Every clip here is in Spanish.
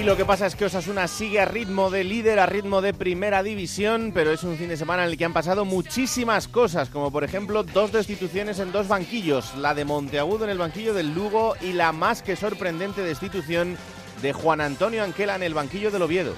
Y lo que pasa es que Osasuna sigue a ritmo de líder, a ritmo de primera división, pero es un fin de semana en el que han pasado muchísimas cosas, como por ejemplo dos destituciones en dos banquillos, la de Monteagudo en el banquillo del Lugo y la más que sorprendente destitución de Juan Antonio Anquela en el banquillo del Oviedo.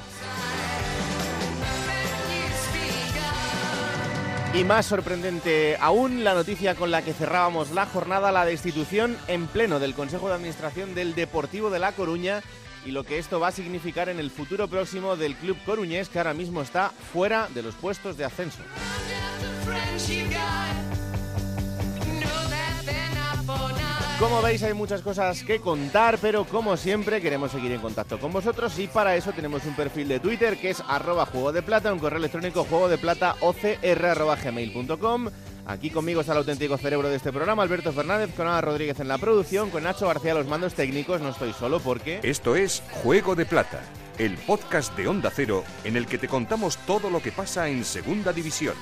Y más sorprendente aún, la noticia con la que cerrábamos la jornada, la destitución en pleno del Consejo de Administración del Deportivo de La Coruña y lo que esto va a significar en el futuro próximo del club coruñés que ahora mismo está fuera de los puestos de ascenso. Como veis hay muchas cosas que contar, pero como siempre queremos seguir en contacto con vosotros y para eso tenemos un perfil de Twitter que es arroba juego de plata, un correo electrónico juego de plata ocr.gmail.com. Aquí conmigo está el auténtico cerebro de este programa, Alberto Fernández, con Ana Rodríguez en la producción, con Nacho García los mandos técnicos. No estoy solo porque... Esto es Juego de Plata, el podcast de Onda Cero en el que te contamos todo lo que pasa en Segunda División.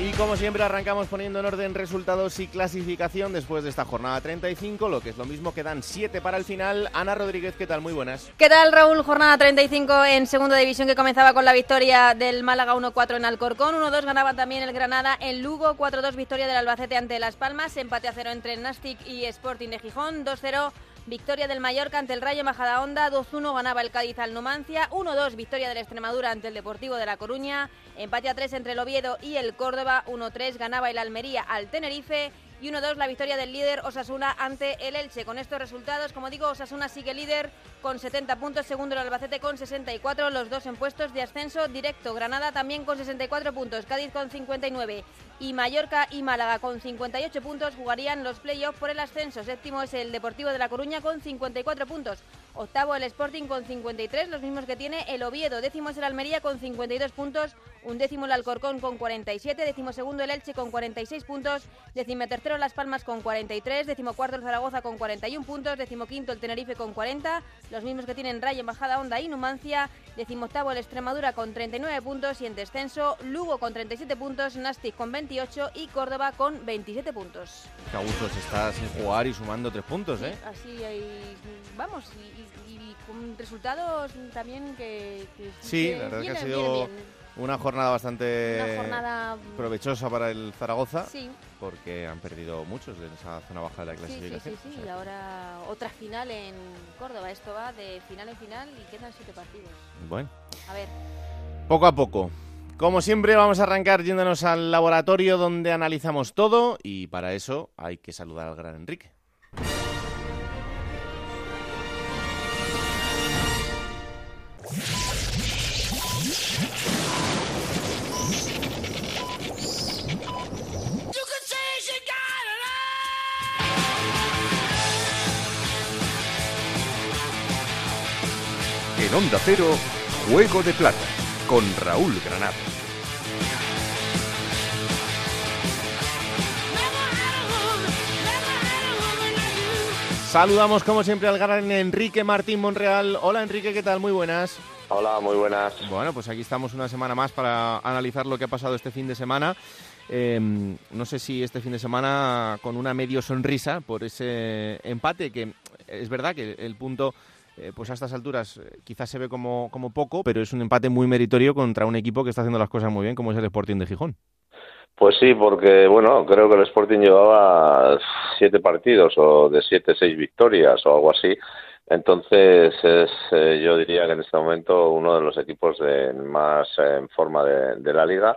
Y como siempre arrancamos poniendo en orden resultados y clasificación después de esta jornada 35, lo que es lo mismo quedan 7 para el final. Ana Rodríguez, ¿qué tal? Muy buenas. ¿Qué tal Raúl? Jornada 35 en segunda división que comenzaba con la victoria del Málaga 1-4 en Alcorcón, 1-2 ganaba también el Granada en Lugo, 4-2 victoria del Albacete ante Las Palmas, empate a cero entre Nastic y Sporting de Gijón, 2-0 Victoria del Mallorca ante el Rayo Majadahonda, 2-1 ganaba el Cádiz al Numancia, 1-2 victoria del Extremadura ante el Deportivo de La Coruña, empate a 3 entre el Oviedo y el Córdoba, 1-3 ganaba el Almería al Tenerife y 1-2 la victoria del líder Osasuna ante el Elche. Con estos resultados, como digo, Osasuna sigue líder con 70 puntos, segundo el Albacete con 64, los dos en puestos de ascenso directo. Granada también con 64 puntos, Cádiz con 59 y Mallorca y Málaga con 58 puntos jugarían los playoffs por el ascenso. Séptimo es el Deportivo de La Coruña con 54 puntos. Octavo el Sporting con 53, los mismos que tiene el Oviedo. Décimo es el Almería con 52 puntos. Un décimo el Alcorcón con 47. Décimo segundo el Elche con 46 puntos. Décimo tercero Las Palmas con 43. Décimo cuarto el Zaragoza con 41 puntos. Décimo quinto el Tenerife con 40. Los mismos que tienen Rayo, Bajada, Onda y Numancia. Décimo octavo el Extremadura con 39 puntos. Y en descenso Lugo con 37 puntos. Nastic con 28 y Córdoba con 27 puntos. Qué a gusto se está sin jugar y sumando tres puntos, ¿eh? Así hay, vamos, y, y- y con resultados también que... que Sí, que la verdad es que ha vienen, sido vienen bien. Una jornada bastante Una jornada... provechosa para el Zaragoza, Sí, porque han perdido muchos de esa zona baja de la sí, sí, clasificación. sí, sí, O sea y ahora otra final en Córdoba. Esto va de final en final y quedan siete partidos. Bueno, A ver, poco a poco. Como siempre, vamos a arrancar yéndonos al laboratorio donde analizamos todo y para eso hay que saludar al gran Enrique. En Onda Cero, Juego de Plata con Raúl Granado. Saludamos como siempre al gran Enrique Martín Monreal. Hola Enrique, ¿qué tal? Muy buenas. Hola, muy buenas. Bueno, pues aquí estamos una semana más para analizar lo que ha pasado este fin de semana. Eh, no sé si este fin de semana con una medio sonrisa por ese empate, que es verdad que el punto, eh, pues a estas alturas eh, quizás se ve como, como poco, pero es un empate muy meritorio contra un equipo que está haciendo las cosas muy bien, como es el Sporting de Gijón. Pues sí, porque bueno, creo que el Sporting llevaba siete partidos o de siete, seis victorias o algo así. Entonces es, eh, yo diría que en este momento uno de los equipos de, más en forma de, de la liga.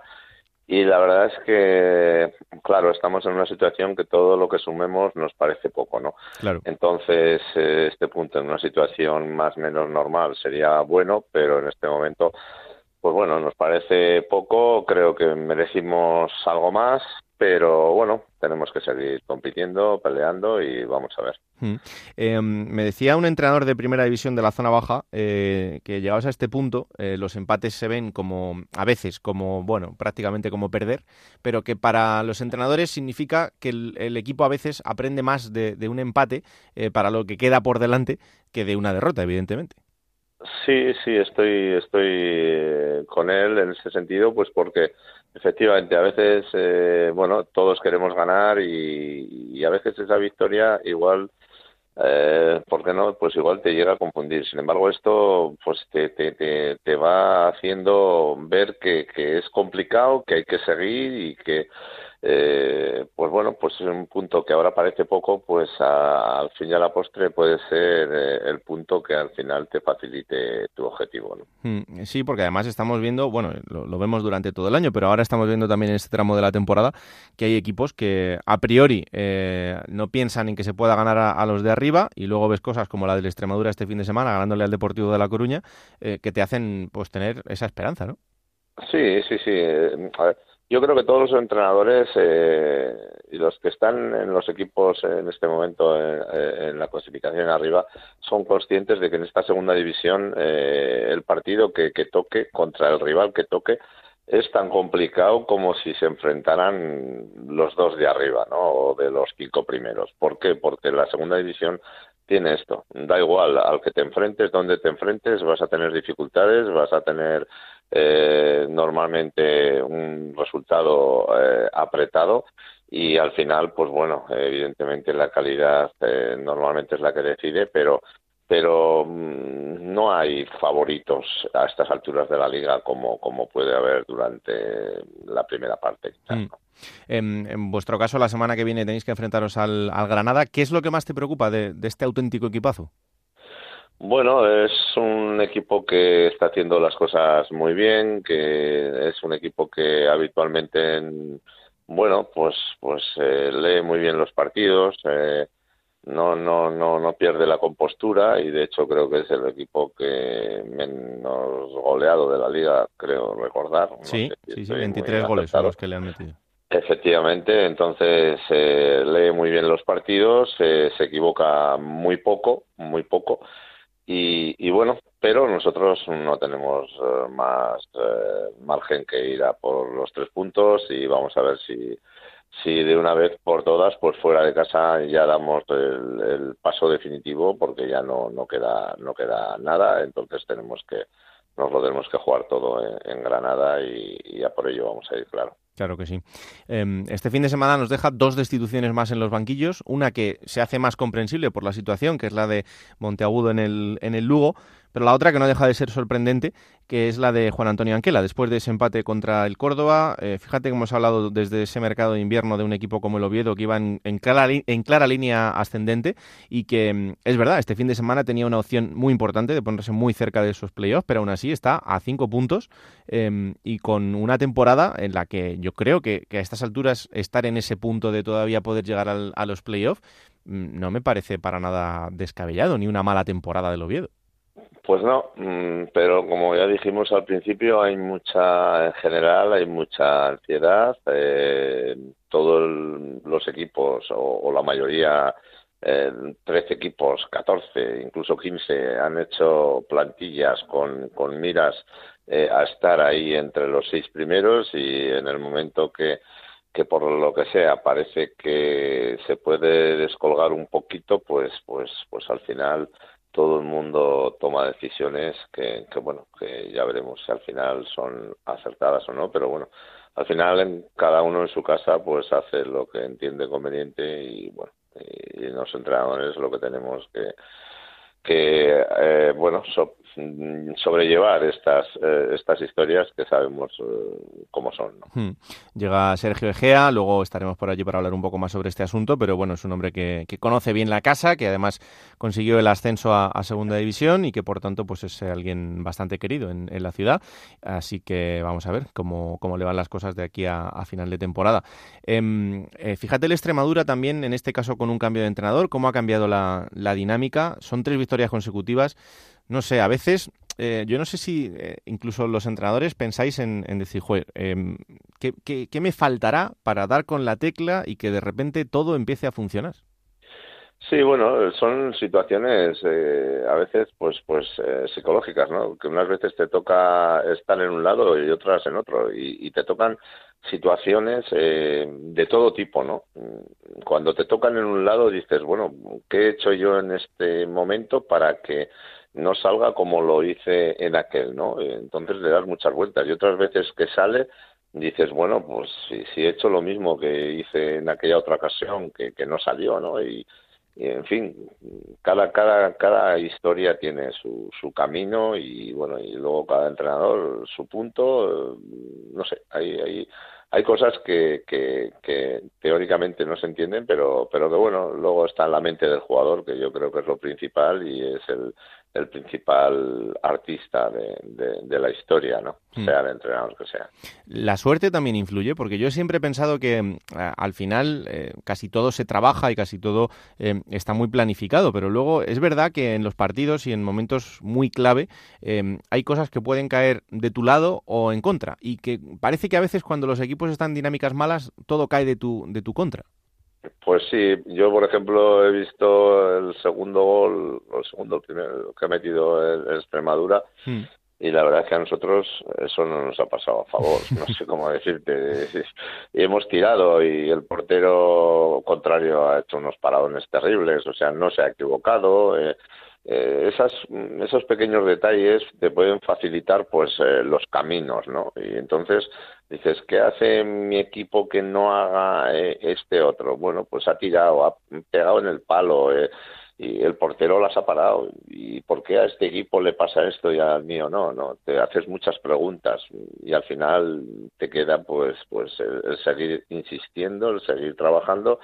Y la verdad es que, claro, estamos en una situación que todo lo que sumemos nos parece poco, ¿no? Claro. Entonces, eh, este punto en una situación más o menos normal sería bueno, pero en este momento pues bueno, nos parece poco, creo que merecimos algo más, pero bueno, tenemos que seguir compitiendo, peleando y vamos a ver. Hmm. Em, me decía un entrenador de primera división de la zona baja eh, que llegados a este punto eh, los empates se ven como a veces como bueno prácticamente como perder, pero que para los entrenadores significa que el, equipo a veces aprende más de, un empate eh, para lo que queda por delante que de una derrota, evidentemente. Sí, sí, estoy, estoy con él en ese sentido, pues porque efectivamente a veces, eh, bueno, todos queremos ganar y, a veces esa victoria igual, eh, ¿por qué no? Pues igual te llega a confundir. Sin embargo, esto pues te, te, te, te va haciendo ver que, que es complicado, que hay que seguir y que eh, pues bueno, pues es un punto que ahora parece poco, pues al fin y a la postre puede ser eh, el punto que al final te facilite tu objetivo. Hmm, sí, porque además estamos viendo, bueno, lo, vemos durante todo el año, pero ahora estamos viendo también en este tramo de la temporada que hay equipos que a priori eh, no piensan en que se pueda ganar a, los de arriba y luego ves cosas como la del Extremadura este fin de semana ganándole al Deportivo de La Coruña que te hacen pues tener esa esperanza, ¿no? Sí, sí, sí. A ver yo creo que todos los entrenadores eh, y los que están en los equipos en este momento en, la clasificación arriba son conscientes de que en esta segunda división eh, el partido que, toque contra el rival que toque es tan complicado como si se enfrentaran los dos de arriba, ¿no? O de los cinco primeros. ¿Por qué? Porque la segunda división tiene esto. Da igual al que te enfrentes, donde te enfrentes, vas a tener dificultades, vas a tener eh, normalmente un resultado eh, apretado y al final, pues bueno, evidentemente la calidad eh, normalmente es la que decide, pero pero mm, no hay favoritos a estas alturas de la liga como, como puede haber durante la primera parte. Mm. En, vuestro caso, la semana que viene tenéis que enfrentaros al, Granada. ¿Qué es lo que más te preocupa de este auténtico equipazo? Bueno, es un equipo que está haciendo las cosas muy bien, que es un equipo que habitualmente, bueno, pues, pues eh, lee muy bien los partidos, eh, no, no, no, no pierde la compostura y de hecho creo que es el equipo que menos goleado de la liga, creo recordar. sí, sí, sí, 23 goles son los que le han metido. Efectivamente, entonces eh, lee muy bien los partidos, se equivoca muy poco, muy poco y, bueno, pero nosotros no tenemos eh, más eh, margen que ir a por los tres puntos y vamos a ver si, si de una vez por todas, pues fuera de casa ya damos el, paso definitivo porque ya no, no, queda, no queda nada, entonces tenemos que, nos lo tenemos que jugar todo en, Granada y, y a por ello vamos a ir, claro. Claro que sí. Em, este fin de semana nos deja dos destituciones más en los banquillos. Una que se hace más comprensible por la situación, que es la de Monteagudo en el, en el Lugo, pero la otra que no deja de ser sorprendente, que es la de Juan Antonio Anquela, después de ese empate contra el Córdoba. Eh, fíjate que hemos hablado desde ese mercado de invierno de un equipo como el Oviedo que iba en, clara, línea ascendente y que mm, es verdad, este fin de semana tenía una opción muy importante de ponerse muy cerca de esos playoffs, pero aún así está a cinco puntos em, y con una temporada en la que yo creo que, a estas alturas estar en ese punto de todavía poder llegar a los playoffs mm, no me parece para nada descabellado, ni una mala temporada del Oviedo. Pues no, mm, pero como ya dijimos al principio, hay mucha, en general, hay mucha ansiedad. Eh, todos los equipos, o, la mayoría, eh, 13 equipos, 14, incluso 15, han hecho plantillas con, con miras eh, a estar ahí entre los seis primeros y en el momento que que por lo que sea parece que se puede descolgar un poquito pues pues pues al final todo el mundo toma decisiones que, bueno, que ya veremos si al final son acertadas o no, pero bueno, al final en, cada uno en su casa pues hace lo que entiende conveniente y bueno, y, los entrenadores lo que tenemos que que eh, bueno sobrellevar estas, eh, estas historias que sabemos eh, cómo son. Hmm. Llega Sergio Egea, luego estaremos por allí para hablar un poco más sobre este asunto, pero bueno, es un hombre que, conoce bien la casa, que además consiguió el ascenso a, Segunda División y que por tanto pues es alguien bastante querido en, la ciudad. Así que vamos a ver cómo, cómo le van las cosas de aquí a, final de temporada. Em, eh, fíjate el Extremadura también, en este caso con un cambio de entrenador, cómo ha cambiado la dinámica. Son tres victorias consecutivas no sé, a veces eh, yo no sé si eh, incluso los entrenadores pensáis en, decir, joder, em, ¿qué, me faltará para dar con la tecla y que de repente todo empiece a funcionar? Sí, bueno, son situaciones eh, a veces pues pues psicológicas, ¿no? Que unas veces te toca estar en un lado y otras en otro y, te tocan situaciones de todo tipo, ¿no? Cuando te tocan en un lado dices, bueno, ¿qué he hecho yo en este momento para que no salga como lo hice en aquel, ¿no? Entonces le das muchas vueltas y otras veces que sale dices, bueno, pues si, si he hecho lo mismo que hice en aquella otra ocasión que, que no salió, ¿no? Y, en fin, cada, cada, cada historia tiene su, su camino y bueno, y luego cada entrenador su punto, no sé, hay, hay, hay cosas que, que, que, teóricamente no se entienden, pero, pero que bueno, luego está en la mente del jugador, que yo creo que es lo principal y es el, el principal artista de, la historia, ¿no? Hmm. Sea el entrenador que sea. La suerte también influye, porque yo siempre he pensado que mm, al final eh, casi todo se trabaja y casi todo eh, está muy planificado, pero luego es verdad que en los partidos y en momentos muy clave eh, hay cosas que pueden caer de tu lado o en contra, y que parece que a veces cuando los equipos están en dinámicas malas, todo cae de tu, de tu contra. Pues sí, yo por ejemplo he visto el segundo gol, o el segundo, el primero que ha metido el, Extremadura, hmm. y la verdad es que a nosotros eso no nos ha pasado a favor, no sé cómo decirte. Y hemos tirado y el portero contrario ha hecho unos paradones terribles, o sea, no se ha equivocado. Eh, eh, esas, esos pequeños detalles te pueden facilitar pues eh, los caminos, ¿no? Y entonces dices, ¿qué hace mi equipo que no haga eh, este otro? Bueno, pues ha tirado, ha pegado en el palo y el portero las ha parado. ¿Y por qué a este equipo le pasa esto y al mío no? No, te haces muchas preguntas y al final te queda pues pues el seguir insistiendo, el seguir trabajando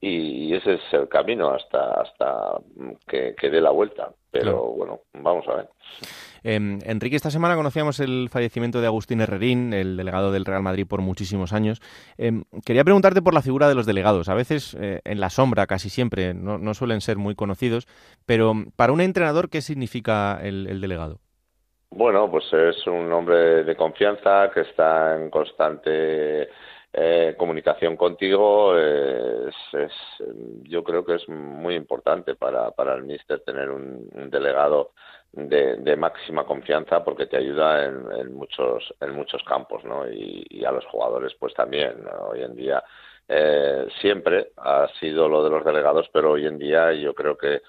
y ese es el camino hasta hasta que, dé la vuelta. Pero bueno, vamos a ver. Em, Enrique, esta semana conocíamos el fallecimiento de Agustín Herrerín, el delegado del Real Madrid por muchísimos años. Em, quería preguntarte por la figura de los delegados. A veces eh, en la sombra, casi siempre, no, suelen ser muy conocidos, pero para un entrenador, ¿qué significa el delegado? Bueno, pues es un hombre de confianza que está en constante eh, comunicación contigo es, yo creo que es muy importante para, para el míster tener un, delegado de, máxima confianza porque te ayuda en, muchos en muchos campos ¿no? y, a los jugadores pues también hoy en día eh, siempre ha sido lo de los delegados pero hoy en día yo creo que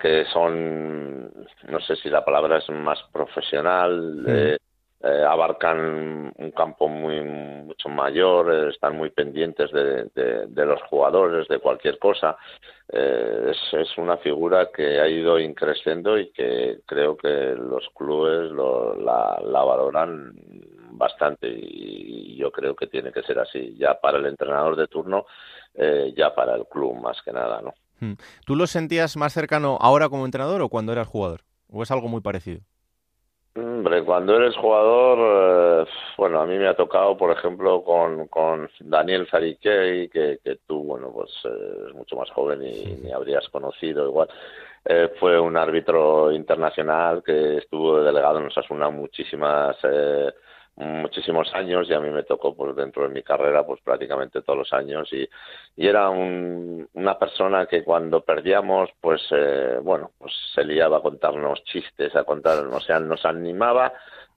que son no sé si la palabra es más profesional eh, eh, abarcan un campo muy mucho mayor, eh, están muy pendientes de, los jugadores, de cualquier cosa. Eh, es, es, una figura que ha ido increciendo y que creo que los clubes lo, la, la, valoran bastante y, yo creo que tiene que ser así, ya para el entrenador de turno, ya para el club más que nada, ¿no? Hmm. ¿Tú lo sentías más cercano ahora como entrenador o cuando eras jugador? ¿O es algo muy parecido? Hombre, cuando eres jugador, eh, bueno, a mí me ha tocado, por ejemplo, con, con Daniel Zariquey, que, que tú, bueno, pues eh, es mucho más joven y ni habrías conocido igual. Eh, fue un árbitro internacional que estuvo delegado en Osasuna muchísimas eh, muchísimos años y a mí me tocó pues dentro de mi carrera pues prácticamente todos los años. Y, y era un, una persona que cuando perdíamos pues eh, bueno pues se liaba a contarnos chistes a contarnos o sea nos animaba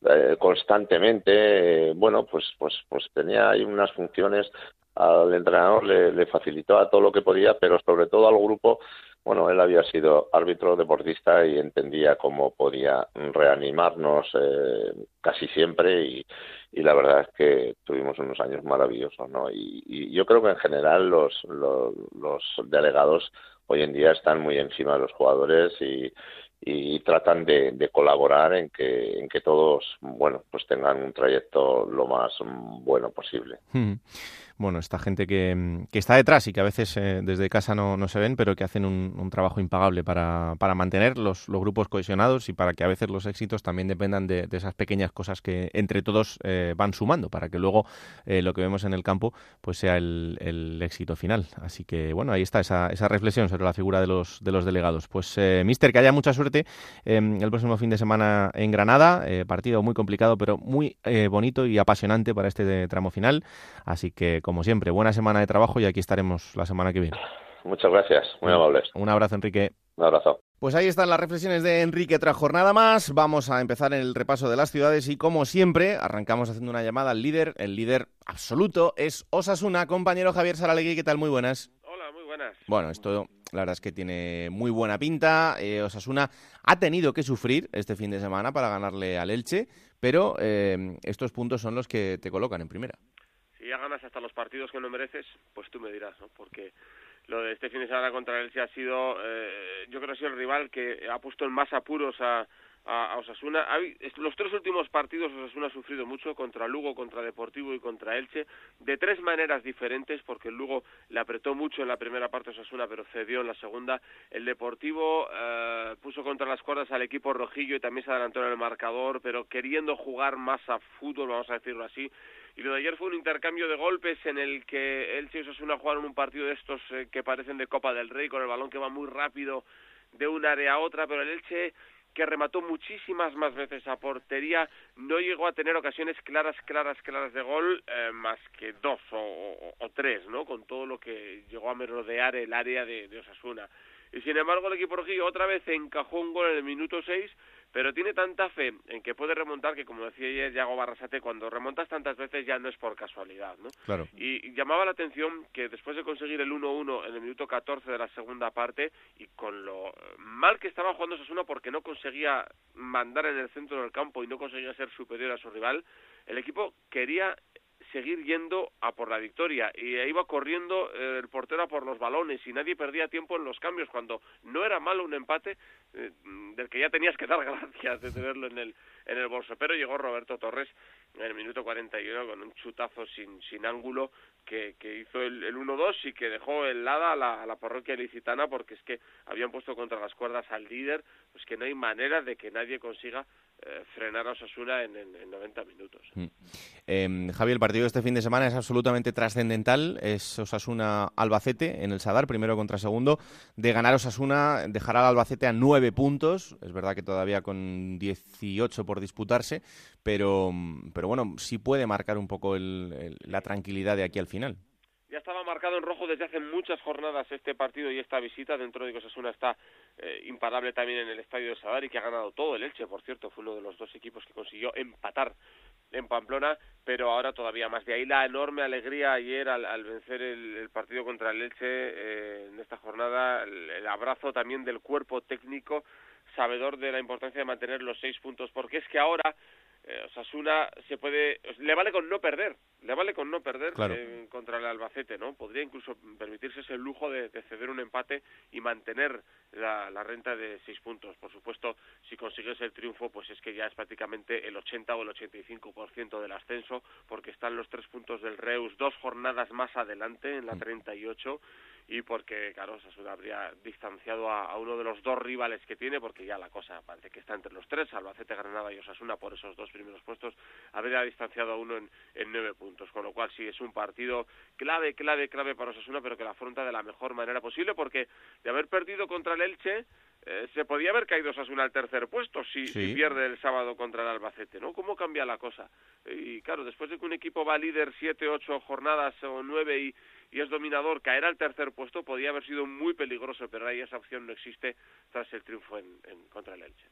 eh, constantemente. Bueno pues pues pues tenía ahí unas funciones al entrenador le, le facilitó a todo lo que podía pero sobre todo al grupo bueno, él había sido árbitro deportista y entendía cómo podía reanimarnos eh, casi siempre y, la verdad es que tuvimos unos años maravillosos, ¿no? Y, yo creo que en general los, los, delegados hoy en día están muy encima de los jugadores y, tratan de, colaborar en que, en que todos, bueno, pues tengan un trayecto lo más bueno posible. Hmm. Bueno, esta gente que, está detrás y que a veces eh, desde casa no, no, se ven, pero que hacen un, trabajo impagable para, para mantener los, los, grupos cohesionados y para que a veces los éxitos también dependan de, esas pequeñas cosas que entre todos eh, van sumando, para que luego eh, lo que vemos en el campo pues sea el, el, éxito final. Así que, bueno, ahí está esa, esa reflexión sobre la figura de los, de los delegados. Pues, Mister, que haya mucha suerte el próximo fin de semana en Granada, partido muy complicado, pero muy bonito y apasionante para este tramo final. Así que, como siempre, buena semana de trabajo y aquí estaremos la semana que viene. Muchas gracias, muy amables. Un abrazo, Enrique. Un abrazo. Pues ahí están las reflexiones de Enrique tras jornada más. Vamos a empezar en el repaso de las ciudades y como siempre arrancamos haciendo una llamada al líder. El líder absoluto es Osasuna. Compañero Javier Saralegui, ¿qué tal? Muy buenas. Hola, muy buenas. Bueno, esto la verdad es que tiene muy buena pinta. Eh, Osasuna ha tenido que sufrir este fin de semana para ganarle al Elche, pero eh, estos puntos son los que te colocan en primera ya ganas hasta los partidos que no mereces, pues tú me dirás, ¿no? Porque lo de este fin de semana contra el ha sido, eh, yo creo ha sido el rival que ha puesto en más apuros a, a, Osasuna. Los tres últimos partidos Osasuna ha sufrido mucho contra Lugo, contra Deportivo y contra Elche, de tres maneras diferentes, porque Lugo le apretó mucho en la primera parte Osasuna, pero cedió en la segunda. El Deportivo eh, puso contra las cuerdas al equipo rojillo y también se adelantó en el marcador, pero queriendo jugar más a fútbol, vamos a decirlo así. Y lo de ayer fue un intercambio de golpes en el que Elche y Osasuna jugaron un partido de estos eh, que parecen de Copa del Rey, con el balón que va muy rápido de un área a otra, pero el Elche que remató muchísimas más veces a portería, no llegó a tener ocasiones claras, claras, claras de gol, eh, más que dos o, tres, ¿no? Con todo lo que llegó a merodear el área de, de Osasuna. Y sin embargo el equipo rojillo otra vez encajó un gol en el minuto seis pero tiene tanta fe en que puede remontar que, como decía ayer Yago Barrasate, cuando remontas tantas veces ya no es por casualidad, ¿no? Claro. Y, llamaba la atención que después de conseguir el 1-1 en el minuto 14 de la segunda parte y con lo mal que estaba jugando Sasuna porque no conseguía mandar en el centro del campo y no conseguía ser superior a su rival, el equipo quería seguir yendo a por la victoria. Y iba corriendo eh, el portero a por los balones y nadie perdía tiempo en los cambios. Cuando no era malo un empate eh, del que ya tenías que dar gracias de tenerlo en el en el bolso. Pero llegó Roberto Torres en el minuto 41 con un chutazo sin sin ángulo que, que hizo el, el 1-2 y que dejó helada a la, a la parroquia licitana porque es que habían puesto contra las cuerdas al líder. Pues que no hay manera de que nadie consiga eh, frenar a Osasuna en, en, 90 minutos. Mm. Eh, Javier, el partido de este fin de semana es absolutamente trascendental. Es Osasuna-Albacete en el Sadar, primero contra segundo. De ganar Osasuna, dejará al Albacete a nueve puntos. Es verdad que todavía con 18 por disputarse, pero, pero bueno, sí puede marcar un poco la tranquilidad de aquí al final. Ya estaba marcado en rojo desde hace muchas jornadas este partido y esta visita. Dentro de que Osasuna está eh, imparable también en el estadio de Sadar que ha ganado todo el Elche, por cierto. Fue uno de los dos equipos que consiguió empatar en Pamplona, pero ahora todavía más. De ahí la enorme alegría ayer al, vencer el, partido contra el Elche eh, en esta jornada. El, abrazo también del cuerpo técnico sabedor de la importancia de mantener los seis puntos, porque es que ahora eh, Osasuna se puede le vale con no perder le vale con no perder eh, contra el Albacete no podría incluso permitirse ese lujo de, ceder un empate y mantener la, la, renta de seis puntos. Por supuesto si consigues el triunfo pues es que ya es prácticamente el 80 o el 85 por ciento del ascenso porque están los tres puntos del Reus dos jornadas más adelante en la 38 y porque, claro, Osasuna habría distanciado a, uno de los dos rivales que tiene, porque ya la cosa parece que está entre los tres, Albacete, Granada y Osasuna por esos dos primeros puestos, habría distanciado a uno en, en nueve puntos, con lo cual sí es un partido clave, clave, clave para Osasuna, pero que la afronta de la mejor manera posible, porque de haber perdido contra el Elche, eh, se podía haber caído Osasuna al tercer puesto si, si, pierde el sábado contra el Albacete, ¿no? ¿Cómo cambia la cosa? Y claro, después de que un equipo va líder siete, ocho jornadas o nueve y, y es dominador, caer al tercer puesto podía haber sido muy peligroso, pero ahí esa opción no existe tras el triunfo en, contra el Elche.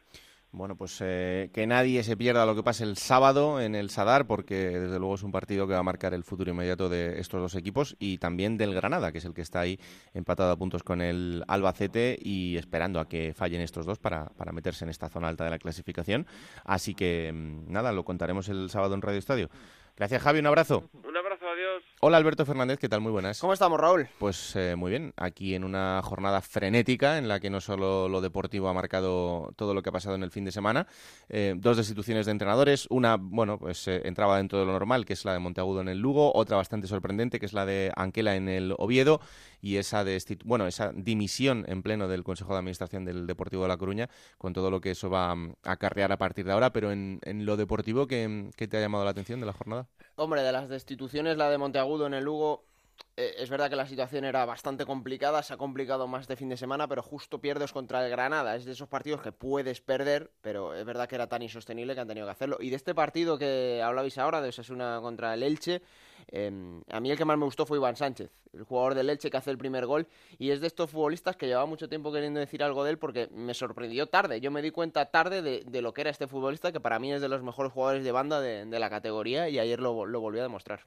Bueno, pues eh, que nadie se pierda lo que pase el sábado en el Sadar, porque desde luego es un partido que va a marcar el futuro inmediato de estos dos equipos y también del Granada, que es el que está ahí empatado a puntos con el Albacete y esperando a que fallen estos dos para, para meterse en esta zona alta de la clasificación. Así que mm, nada, lo contaremos el sábado en Radio Estadio. Gracias, Javi, un abrazo. Un abrazo, adiós. Hola Alberto Fernández, ¿qué tal? Muy buenas. ¿Cómo estamos, Raúl? Pues eh, muy bien, aquí en una jornada frenética en la que no solo lo deportivo ha marcado todo lo que ha pasado en el fin de semana, eh, dos destituciones de entrenadores, una, bueno, pues eh, entraba dentro de lo normal, que es la de Monteagudo en el Lugo, otra bastante sorprendente, que es la de Anquela en el Oviedo, y esa, de bueno, esa dimisión en pleno del Consejo de Administración del Deportivo de La Coruña, con todo lo que eso va a acarrear a partir de ahora, pero en, lo deportivo, ¿qué, ¿qué te ha llamado la atención de la jornada? Hombre, de las destituciones, la de Monteagudo en el Lugo, eh, es verdad que la situación era bastante complicada, se ha complicado más de fin de semana, pero justo pierdes contra el Granada. Es de esos partidos que puedes perder, pero es verdad que era tan insostenible que han tenido que hacerlo. Y de este partido que hablabais ahora, de Osasuna contra el Elche, Em, a mí el que más me gustó fue Iván Sánchez, el jugador del Leche que hace el primer gol. Y es de estos futbolistas que llevaba mucho tiempo queriendo decir algo de él porque me sorprendió tarde. Yo me di cuenta tarde de, lo que era este futbolista, que para mí es de los mejores jugadores de banda de, la categoría y ayer lo, lo volvió a demostrar.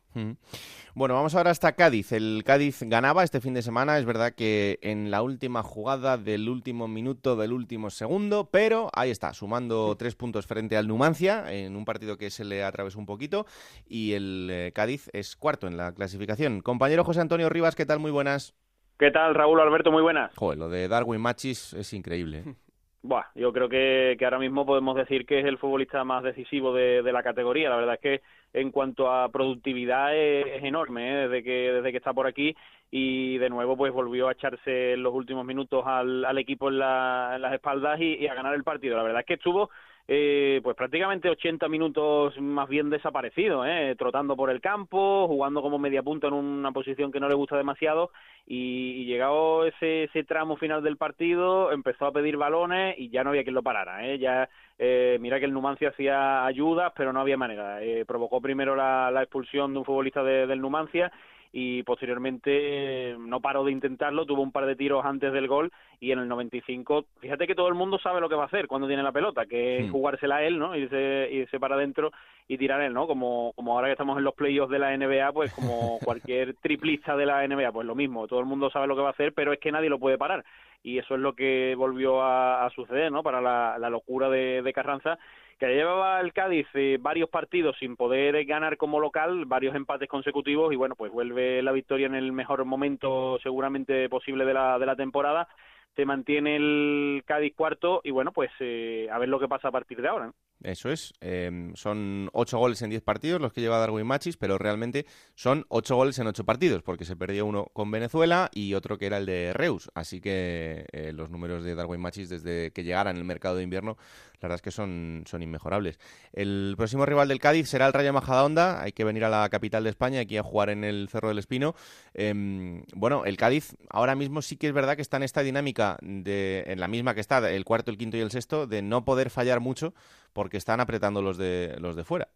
Bueno, vamos ahora hasta Cádiz. El Cádiz ganaba este fin de semana. Es verdad que en la última jugada del último minuto del último segundo, pero ahí está, sumando tres puntos frente al Numancia en un partido que se le atravesó un poquito. Y el eh, Cádiz es cuarto en la clasificación. Compañero José Antonio Rivas, ¿qué tal? Muy buenas. ¿Qué tal, Raúl Alberto? Muy buenas. Joder, lo de Darwin Machis es increíble. Buah, yo creo que, que, ahora mismo podemos decir que es el futbolista más decisivo de, la categoría. La verdad es que en cuanto a productividad es, enorme ¿eh? desde que desde que está por aquí y de nuevo pues volvió a echarse en los últimos minutos al, al equipo en, las espaldas y, a ganar el partido. La verdad es que estuvo eh, pues prácticamente 80 minutos más bien desaparecido, ¿eh? trotando por el campo, jugando como media punta en una posición que no le gusta demasiado y, llegado ese, ese tramo final del partido empezó a pedir balones y ya no había quien lo parara. ¿eh? Ya eh, mira que el Numancia hacía ayudas, pero no había manera. Eh, provocó primero la, la, expulsión de un futbolista del Numancia y posteriormente no paró de intentarlo, tuvo un par de tiros antes del gol y en el 95, fíjate que todo el mundo sabe lo que va a hacer cuando tiene la pelota, que es jugársela a él, ¿no? Irse, irse para adentro y tirar él, ¿no? Como, como ahora que estamos en los playoffs de la NBA, pues como cualquier triplista de la NBA, pues lo mismo, todo el mundo sabe lo que va a hacer, pero es que nadie lo puede parar y eso es lo que volvió a, suceder, ¿no? Para la, la locura de, de Carranza que llevaba el Cádiz eh, varios partidos sin poder ganar como local, varios empates consecutivos y bueno, pues vuelve la victoria en el mejor momento seguramente posible de la, de la temporada. Se mantiene el Cádiz cuarto y bueno, pues eh, a ver lo que pasa a partir de ahora. Eso es. Em, son ocho goles en diez partidos los que lleva Darwin Machis, pero realmente son ocho goles en ocho partidos, porque se perdió uno con Venezuela y otro que era el de Reus. Así que eh, los números de Darwin Machis desde que llegara en el mercado de invierno, la verdad es que son, son inmejorables. El próximo rival del Cádiz será el Rayo Majadahonda. Hay que venir a la capital de España, aquí a jugar en el Cerro del Espino. Em, bueno, el Cádiz ahora mismo sí que es verdad que está en esta dinámica, de, en la misma que está el cuarto, el quinto y el sexto, de no poder fallar mucho porque están apretando los de, los de fuera.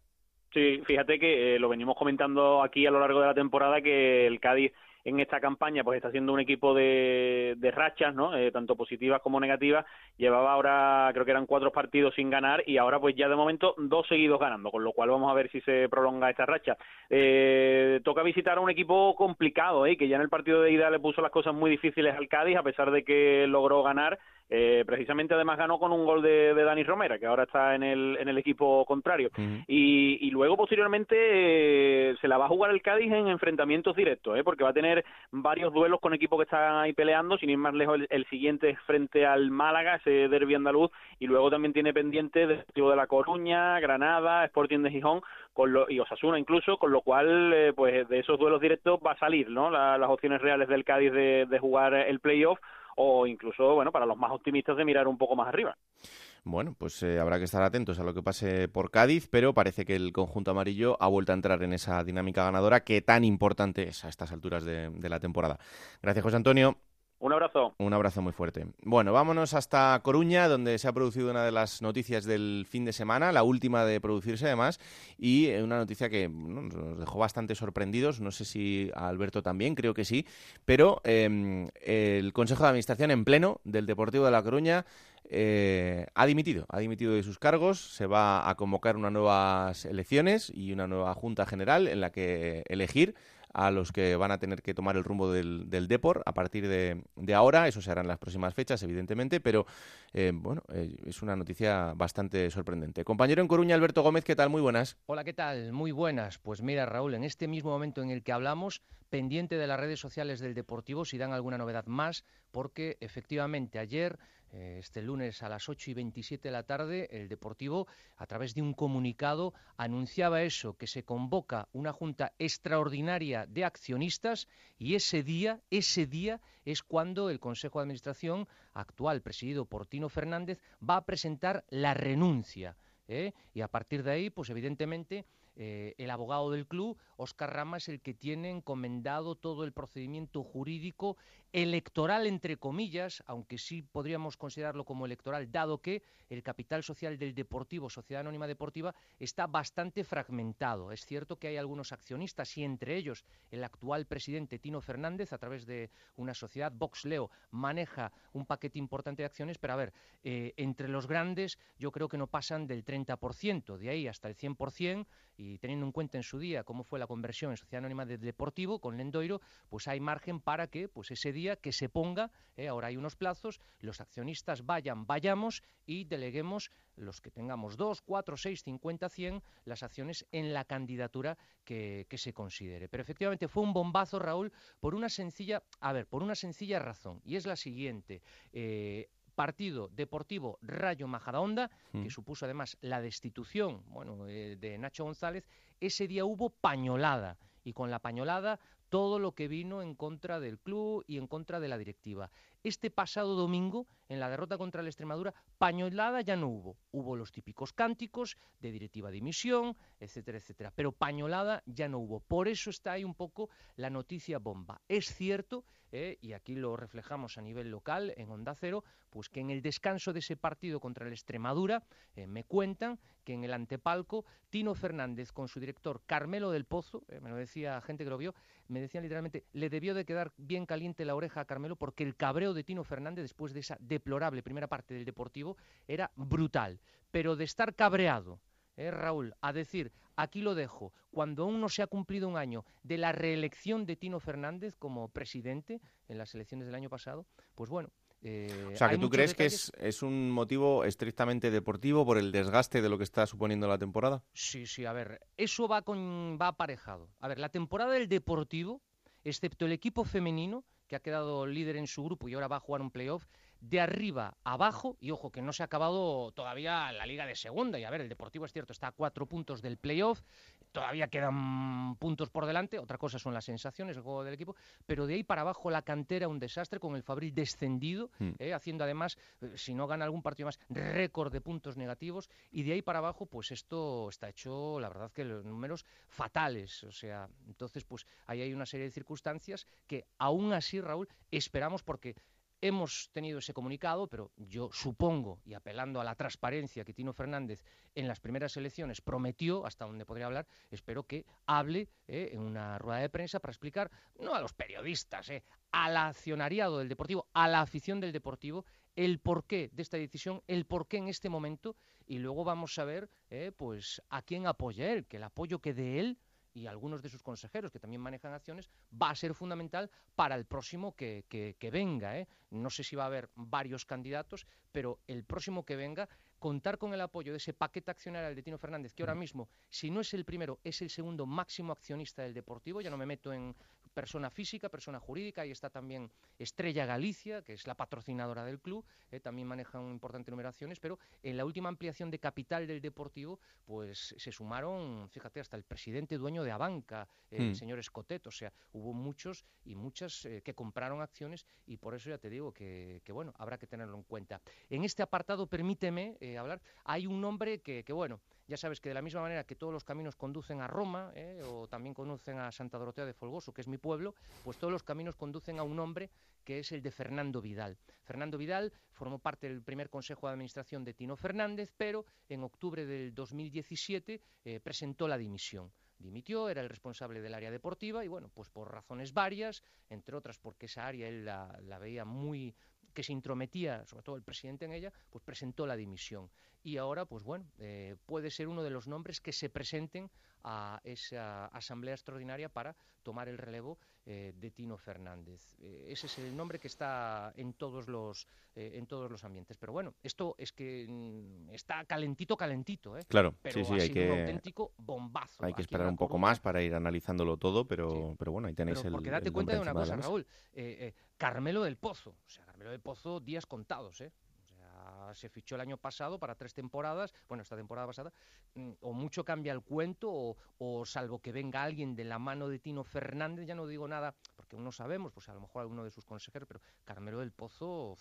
Sí, fíjate que eh, lo venimos comentando aquí a lo largo de la temporada que el Cádiz en esta campaña pues está siendo un equipo de, rachas, ¿no? Eh, tanto positivas como negativas. Llevaba ahora, creo que eran cuatro partidos sin ganar y ahora pues ya de momento dos seguidos ganando, con lo cual vamos a ver si se prolonga esta racha. Eh, toca visitar a un equipo complicado, ¿eh? que ya en el partido de ida le puso las cosas muy difíciles al Cádiz, a pesar de que logró ganar. Eh, precisamente además ganó con un gol de, de, Dani Romera, que ahora está en el, en el equipo contrario. y, y, luego posteriormente eh, se la va a jugar el Cádiz en enfrentamientos directos, ¿eh? porque va a tener varios duelos con equipos que están ahí peleando, sin ir más lejos el, siguiente es frente al Málaga, ese derbi andaluz, y luego también tiene pendiente Deportivo de La Coruña, Granada, Sporting de Gijón, con lo, y Osasuna incluso, con lo cual eh, pues de esos duelos directos va a salir ¿no? las opciones reales del Cádiz de, de jugar el playoff o incluso, bueno, para los más optimistas de mirar un poco más arriba. Bueno, pues eh, habrá que estar atentos a lo que pase por Cádiz, pero parece que el conjunto amarillo ha vuelto a entrar en esa dinámica ganadora que tan importante es a estas alturas de la temporada. Gracias, José Antonio. Un abrazo. Un abrazo muy fuerte. Bueno, vámonos hasta Coruña, donde se ha producido una de las noticias del fin de semana, la última de producirse además, y eh, una noticia que nos dejó bastante sorprendidos, no sé si a Alberto también, creo que sí, pero em, el Consejo de Administración en pleno del Deportivo de La Coruña eh, ha dimitido, ha dimitido de sus cargos, se va a convocar unas nuevas elecciones y una nueva Junta General en la que elegir a los que van a tener que tomar el rumbo del, del Depor a partir de, de, ahora. Eso se hará en las próximas fechas, evidentemente, pero eh, bueno, eh, es una noticia bastante sorprendente. Compañero en Coruña, Alberto Gómez, ¿qué tal? Muy buenas. Hola, ¿qué tal? Muy buenas. Pues mira, Raúl, en este mismo momento en el que hablamos, pendiente de las redes sociales del Deportivo si dan alguna novedad más, porque efectivamente ayer este lunes a las 8 y 27 de la tarde, el Deportivo, a través de un comunicado, anunciaba eso, que se convoca una junta extraordinaria de accionistas y ese día, ese día es cuando el Consejo de Administración actual, presidido por Tino Fernández, va a presentar la renuncia. ¿eh? Y a partir de ahí, pues evidentemente eh, el abogado del club, Oscar Rama, es el que tiene encomendado todo el procedimiento jurídico electoral, entre comillas, aunque sí podríamos considerarlo como electoral, dado que el capital social del Deportivo, Sociedad Anónima Deportiva, está bastante fragmentado. Es cierto que hay algunos accionistas y entre ellos el actual presidente Tino Fernández, a través de una sociedad, Voxleo, maneja un paquete importante de acciones, pero a ver, eh, entre los grandes yo creo que no pasan del 30%, de ahí hasta el 100%, y teniendo en cuenta en su día cómo fue la conversión en Sociedad Anónima de Deportivo con Lendoiro, pues hay margen para que pues ese día que se ponga, eh, ahora hay unos plazos, los accionistas vayan, vayamos y deleguemos los que tengamos 2, 4, 6, 50, 100 las acciones en la candidatura que, que, se considere. Pero efectivamente fue un bombazo, Raúl, por una sencilla, a ver, por una sencilla razón, y es la siguiente. Eh, partido deportivo Rayo Majadahonda, que mm. supuso además la destitución bueno, eh, de Nacho González, ese día hubo pañolada. Y con la pañolada todo lo que vino en contra del club y en contra de la directiva. Este pasado domingo, en la derrota contra el Extremadura, pañolada ya no hubo. Hubo los típicos cánticos de directiva dimisión, etcétera, etcétera. Pero pañolada ya no hubo. Por eso está ahí un poco la noticia bomba. Es cierto eh, y aquí lo reflejamos a nivel local, en Onda Cero, pues que en el descanso de ese partido contra el Extremadura, eh, me cuentan que en el antepalco, Tino Fernández con su director Carmelo del Pozo, eh, me lo decía gente que lo vio, me decían literalmente, le debió de quedar bien caliente la oreja a Carmelo porque el cabreo de Tino Fernández después de esa deplorable primera parte del Deportivo era brutal. Pero de estar cabreado, eh, Raúl, a decir, aquí lo dejo, cuando aún no se ha cumplido un año de la reelección de Tino Fernández como presidente en las elecciones del año pasado, pues bueno. Eh, o sea, que tú crees que es, es, un motivo estrictamente deportivo por el desgaste de lo que está suponiendo la temporada? Sí, sí, a ver, eso va, con, va aparejado. A ver, la temporada del deportivo, excepto el equipo femenino, que ha quedado líder en su grupo y ahora va a jugar un playoff, de arriba abajo, y ojo que no se ha acabado todavía la liga de segunda, y a ver, el Deportivo es cierto, está a cuatro puntos del playoff, todavía quedan puntos por delante, otra cosa son las sensaciones, el juego del equipo, pero de ahí para abajo la cantera un desastre con el Fabril descendido, hmm. eh, haciendo además, eh, si no gana algún partido más, récord de puntos negativos, y de ahí para abajo, pues esto está hecho, la verdad que los números fatales, o sea, entonces pues ahí hay una serie de circunstancias que aún así, Raúl, esperamos porque Hemos tenido ese comunicado, pero yo supongo, y apelando a la transparencia que Tino Fernández en las primeras elecciones prometió, hasta donde podría hablar, espero que hable eh, en una rueda de prensa para explicar, no a los periodistas, eh, al accionariado del Deportivo, a la afición del Deportivo, el porqué de esta decisión, el porqué en este momento, y luego vamos a ver eh, pues a quién apoya él, que el apoyo que de él y algunos de sus consejeros que también manejan acciones, va a ser fundamental para el próximo que, que, venga. ¿eh? No sé si va a haber varios candidatos, pero el próximo que venga, contar con el apoyo de ese paquete accionario de Tino Fernández, que ahora mismo, si no es el primero, es el segundo máximo accionista del Deportivo, ya no me meto en persona física, persona jurídica, ahí está también Estrella Galicia, que es la patrocinadora del club, eh, también maneja un importante número de acciones, pero en la última ampliación de capital del Deportivo, pues se sumaron, fíjate, hasta el presidente dueño de Abanca, el hmm. señor Escotet, o sea, hubo muchos y muchas eh, que compraron acciones y por eso ya te digo que, bueno, habrá que tenerlo en cuenta. En este apartado, permíteme eh, hablar, hay un nombre que, que bueno, ya sabes que de la misma manera que todos los caminos conducen a Roma, ¿eh? o también conducen a Santa Dorotea de Folgoso, que es mi pueblo, pues todos los caminos conducen a un hombre que es el de Fernando Vidal. Fernando Vidal formó parte del primer Consejo de Administración de Tino Fernández, pero en octubre del 2017 eh, presentó la dimisión dimitió, era el responsable del área deportiva y bueno, pues por razones varias, entre otras porque esa área él la, la veía muy que se intrometía, sobre todo el presidente en ella, pues presentó la dimisión. Y ahora, pues bueno, eh, puede ser uno de los nombres que se presenten a esa asamblea extraordinaria para tomar el relevo eh, de Tino Fernández. Eh, ese es el nombre que está en todos los eh, en todos los ambientes. Pero bueno, esto es que mm, está calentito, calentito, ¿eh? Claro, pero sí, sí, ha hay sido que un auténtico bombazo. hay que esperar un poco más para ir analizándolo todo, pero, pero bueno, ahí tenéis Pero el porque date el cuenta de una cosa. Raúl. Carmelo del Pozo. O sea, Carmelo del Pozo, días contados, ¿eh? Se fichó el año pasado para tres temporadas, bueno, esta temporada pasada, mm, o mucho cambia el cuento, o, o salvo que venga alguien de la mano de Tino Fernández, ya no digo nada, porque aún no sabemos, pues a lo mejor alguno de sus consejeros, pero Carmelo del Pozo,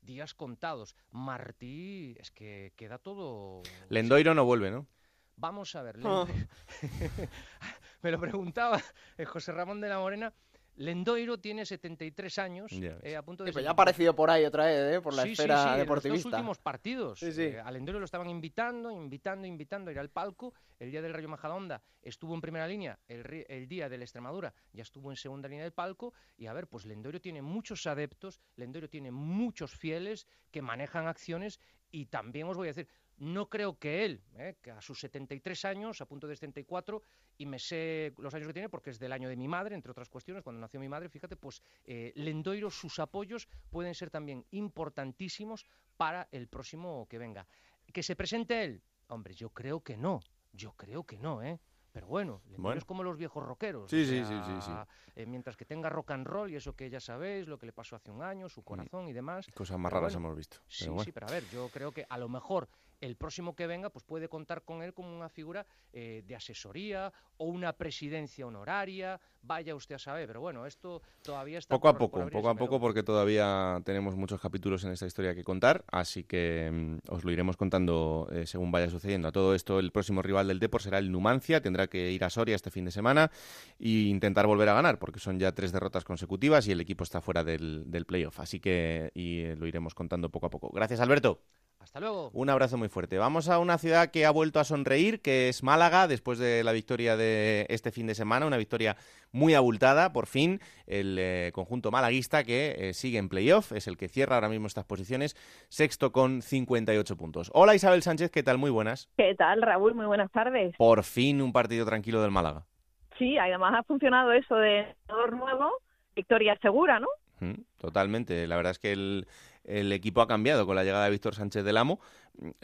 días contados. Martí, es que queda todo... Lendoiro no vuelve, ¿no? Vamos a ver. Lendo- Me lo preguntaba eh, José Ramón de la Morena. Lendoiro tiene 73 años, eh, a punto de Sí, ser ya ha aparecido por ahí otra vez, ¿eh? por la Sí, sí, esfera sí, en los deportivista. dos últimos partidos. Sí, sí. Eh, a Lendoiro lo estaban invitando, invitando, invitando a ir al palco. El día del Rayo Majadahonda estuvo en primera línea. El, el día del Extremadura ya estuvo en segunda línea del palco. Y a ver, pues Lendoiro tiene muchos adeptos, Lendoiro tiene muchos fieles que manejan acciones. Y también os voy a decir, no creo que él, eh, que a sus 73 años, a punto de 74, y me sé los años que tiene porque es del año de mi madre, entre otras cuestiones, cuando nació mi madre, fíjate, pues eh, Lendoiro, sus apoyos pueden ser también importantísimos para el próximo que venga. ¿Que se presente él? Hombre, yo creo que no, yo creo que no, ¿eh? Pero bueno, Bueno. es como los viejos rockeros. Sí, o sí, sí, sí, sí. eh, mientras que tenga rock and roll y eso que ya sabéis, lo que le pasó hace un año, su corazón y demás. Cosas más raras bueno, hemos visto. Sí, bueno. sí, pero a ver, yo creo que a lo mejor el próximo que venga pues puede contar con él como una figura eh, de asesoría o una presidencia honoraria, vaya usted a saber, pero bueno, esto todavía está Poco a por- poco, poco a poco, porque todavía tenemos muchos capítulos en esta historia que contar, así que mm, os lo iremos contando eh, según vaya sucediendo. A todo esto, el próximo rival del Depor será el Numancia, tendrá que ir a Soria este fin de semana e intentar volver a ganar, porque son ya tres derrotas consecutivas y el equipo está fuera del, del playoff, así que y, eh, lo iremos contando poco a poco. Gracias, Alberto. Hasta luego. Un abrazo muy fuerte. Vamos a una ciudad que ha vuelto a sonreír, que es Málaga, después de la victoria de este fin de semana, una victoria muy abultada, por fin, el eh, conjunto malaguista que eh, sigue en playoff, es el que cierra ahora mismo estas posiciones, sexto con 58 puntos. Hola Isabel Sánchez, ¿qué tal? Muy buenas. ¿Qué tal, Raúl? Muy buenas tardes. Por fin un partido tranquilo del Málaga. Sí, además ha funcionado eso de entrenador nuevo, victoria segura, ¿no? Totalmente. La verdad es que el, el equipo ha cambiado con la llegada de Víctor Sánchez del Amo.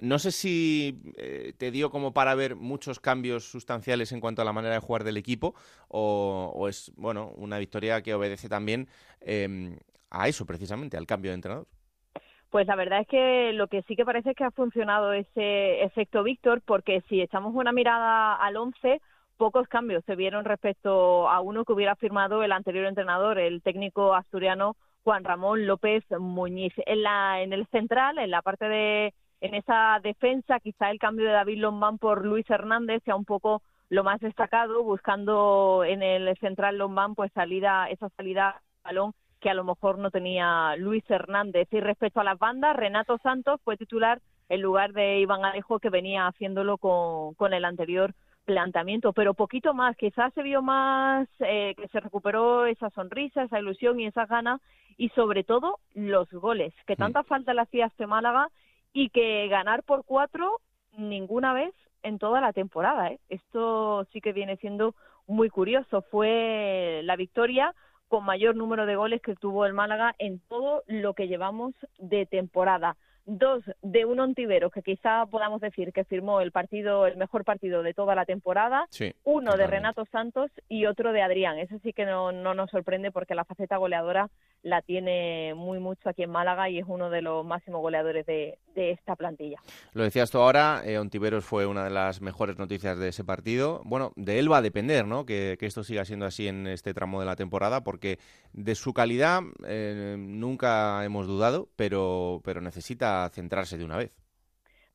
No sé si eh, te dio como para ver muchos cambios sustanciales en cuanto a la manera de jugar del equipo o, o es, bueno, una victoria que obedece también eh, a eso precisamente, al cambio de entrenador. Pues la verdad es que lo que sí que parece es que ha funcionado ese efecto Víctor, porque si echamos una mirada al 11, pocos cambios se vieron respecto a uno que hubiera firmado el anterior entrenador, el técnico asturiano Juan Ramón López Muñiz. En, la, en el central, en la parte de, en esa defensa, quizá el cambio de David Lombán por Luis Hernández sea un poco lo más destacado, buscando en el central Lombán pues salida, esa salida al balón que a lo mejor no tenía Luis Hernández. Y respecto a las bandas, Renato Santos fue titular en lugar de Iván Alejo, que venía haciéndolo con, con el anterior planteamiento, pero poquito más, quizás se vio más eh, que se recuperó esa sonrisa, esa ilusión y esas ganas y sobre todo los goles, que tanta falta le hacía este Málaga y que ganar por cuatro ninguna vez en toda la temporada. ¿eh? Esto sí que viene siendo muy curioso. Fue la victoria con mayor número de goles que tuvo el Málaga en todo lo que llevamos de temporada. Dos de un Ontiveros que quizá podamos decir que firmó el partido, el mejor partido de toda la temporada. Sí, Uno de. Renato Santos y otro de Adrián. Eso sí que no, no nos sorprende porque la faceta goleadora la tiene muy mucho aquí en Málaga y es uno de los máximos goleadores de, de esta plantilla. Lo decías tú ahora, eh, Ontiveros fue una de las mejores noticias de ese partido. Bueno, de él va a depender, ¿no? Que, que esto siga siendo así en este tramo de la temporada, porque de su calidad eh, nunca hemos dudado, pero, pero necesita centrarse de una vez.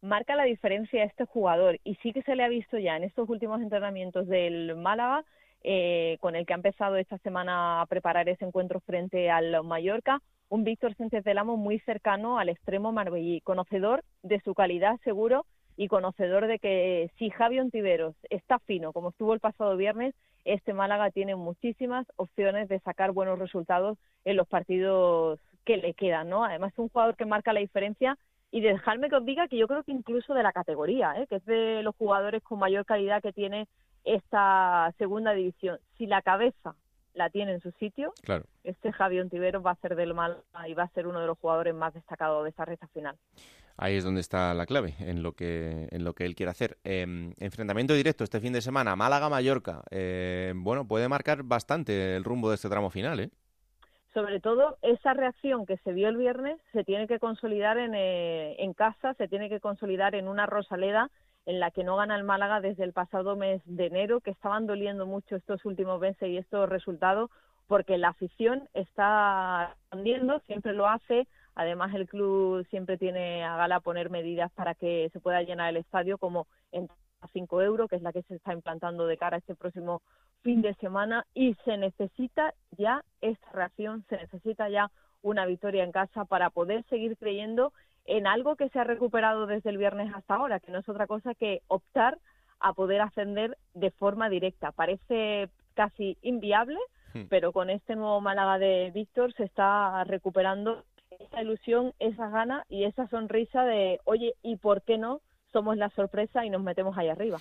marca la diferencia este jugador y sí que se le ha visto ya en estos últimos entrenamientos del Málaga, eh, con el que ha empezado esta semana a preparar ese encuentro frente al Mallorca, un Víctor Sánchez del Amo muy cercano al extremo marbellí, conocedor de su calidad seguro y conocedor de que si Javi Ontiveros está fino como estuvo el pasado viernes, este Málaga tiene muchísimas opciones de sacar buenos resultados en los partidos que le quedan, ¿no? Además es un jugador que marca la diferencia y dejarme que os diga que yo creo que incluso de la categoría, ¿eh? que es de los jugadores con mayor calidad que tiene esta segunda división. Si la cabeza la tiene en su sitio, claro. este Javier Ontiveros va a ser del mal y va a ser uno de los jugadores más destacados de esta recta final. Ahí es donde está la clave, en lo que, en lo que él quiere hacer. Em, enfrentamiento directo este fin de semana, Málaga-Mallorca. Eh, bueno, puede marcar bastante el rumbo de este tramo final, ¿eh? Sobre todo, esa reacción que se vio el viernes se tiene que consolidar en, eh, en casa, se tiene que consolidar en una Rosaleda en la que no gana el Málaga desde el pasado mes de enero, que estaban doliendo mucho estos últimos meses y estos resultados, porque la afición está respondiendo, siempre lo hace, Además, el club siempre tiene a gala poner medidas para que se pueda llenar el estadio, como en a 5 euros, que es la que se está implantando de cara a este próximo fin de semana. Y se necesita ya esta reacción, se necesita ya una victoria en casa para poder seguir creyendo en algo que se ha recuperado desde el viernes hasta ahora, que no es otra cosa que optar a poder ascender de forma directa. Parece casi inviable, hmm. pero con este nuevo Málaga de Víctor se está recuperando esa ilusión, esa gana y esa sonrisa de, oye, ¿y por qué no? Somos la sorpresa y nos metemos ahí arriba.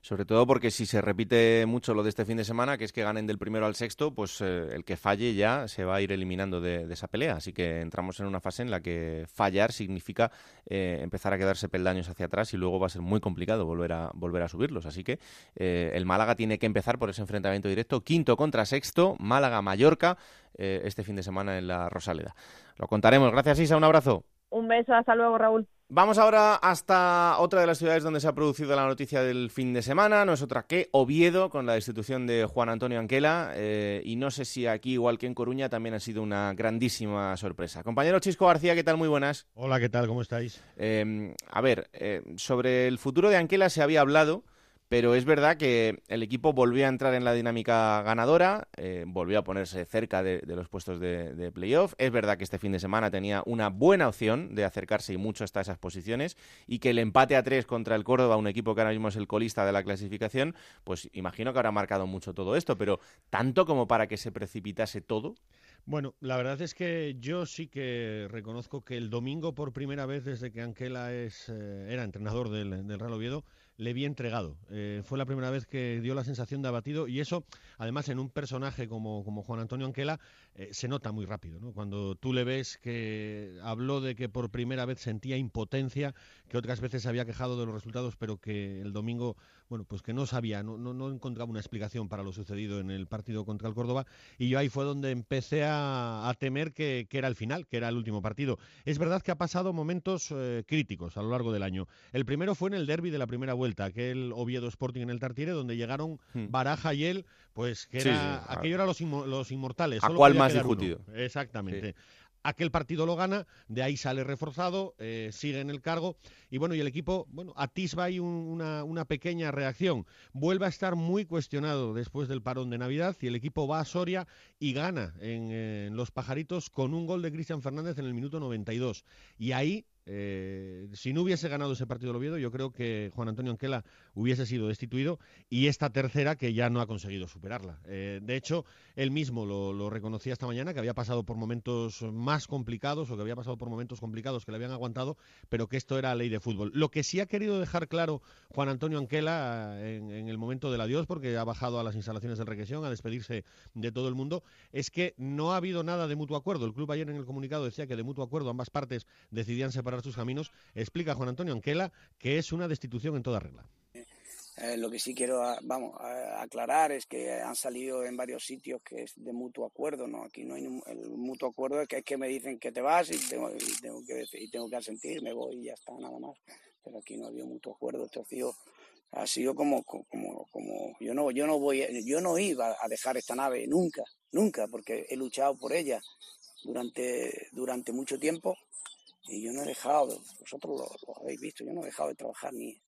Sobre todo porque si se repite mucho lo de este fin de semana, que es que ganen del primero al sexto, pues eh, el que falle ya se va a ir eliminando de, esa pelea. Así que entramos en una fase en la que fallar significa eh, empezar a quedarse peldaños hacia atrás y luego va a ser muy complicado volver a, volver a subirlos. Así que eh, el Málaga tiene que empezar por ese enfrentamiento directo, quinto contra sexto, Málaga-Mallorca, este fin de semana en la Rosaleda. Lo contaremos. Gracias, Isa. Un abrazo. Un beso. Hasta luego, Raúl. Vamos ahora hasta otra de las ciudades donde se ha producido la noticia del fin de semana. No es otra que Oviedo, con la destitución de Juan Antonio Anquela. Eh, y no sé si aquí, igual que en Coruña, también ha sido una grandísima sorpresa. Compañero Chisco García, ¿qué tal? Muy buenas. Hola, ¿qué tal? ¿Cómo estáis? Eh, a ver, eh, sobre el futuro de Anquela se había hablado pero es verdad que el equipo volvió a entrar en la dinámica ganadora, eh, volvió a ponerse cerca de, los puestos de, playoff. Es verdad que este fin de semana tenía una buena opción de acercarse y mucho hasta esas posiciones y que el empate a tres contra el Córdoba, un equipo que ahora mismo es el colista de la clasificación, pues imagino que habrá marcado mucho todo esto, pero tanto como para que se precipitase todo. Bueno, la verdad es que yo sí que reconozco que el domingo, por primera vez desde que Anquela es, eh, era entrenador del, del Real Oviedo, le vi entregado. Eh, fue la primera vez que dio la sensación de abatido y eso, además, en un personaje como, como Juan Antonio Anquela, eh, se nota muy rápido. ¿no? Cuando tú le ves que habló de que por primera vez sentía impotencia, que otras veces se había quejado de los resultados, pero que el domingo, bueno, pues que no sabía, no, no, encontraba una explicación para lo sucedido en el partido contra el Córdoba. Y yo ahí fue donde empecé a, temer que, era el final, que era el último partido. Es verdad que ha pasado momentos eh, críticos a lo largo del año. El primero fue en el derby de la primera vuelta aquel Oviedo Sporting en el Tartiere, donde llegaron hmm. Baraja y él, pues que era, aquello era los, los inmortales. ¿A cuál más discutido? Exactamente. Aquel partido lo gana, de ahí sale reforzado, eh, sigue en el cargo y bueno, y el equipo, bueno, atisba ahí una, una, pequeña reacción. Vuelve a estar muy cuestionado después del parón de Navidad y el equipo va a Soria y gana en, en Los Pajaritos con un gol de Cristian Fernández en el minuto 92. Y ahí eh, si no hubiese ganado ese partido el Oviedo, yo creo que Juan Antonio Anquela hubiese sido destituido y esta tercera que ya no ha conseguido superarla. Eh, de hecho, él mismo lo, reconocía esta mañana, que había pasado por momentos más complicados o que había pasado por momentos complicados que le habían aguantado, pero que esto era ley de fútbol. Lo que sí ha querido dejar claro Juan Antonio Anquela en, en el momento del adiós, porque ha bajado a las instalaciones del Regresión a despedirse de todo el mundo, es que no ha habido nada de mutuo acuerdo. El club ayer en el comunicado decía que de mutuo acuerdo ambas partes decidían separar sus caminos, explica Juan Antonio Anquela que es una destitución en toda regla. Eh, lo que sí quiero ah, vamos, aclarar es que han salido en varios sitios que es de mutuo acuerdo, ¿no? Aquí no hay el mutuo acuerdo, es que es que me dicen que te vas y tengo, y tengo que asentir, me voy y ya está, nada más. Pero aquí no ha habido mutuo acuerdo, esto ha sido, ha sido como, como, como, yo no, yo no voy, yo no iba a dejar esta nave nunca, nunca, porque he luchado por ella durante, durante mucho tiempo y yo no he dejado, vosotros lo, habéis visto, yo no he dejado de trabajar ni,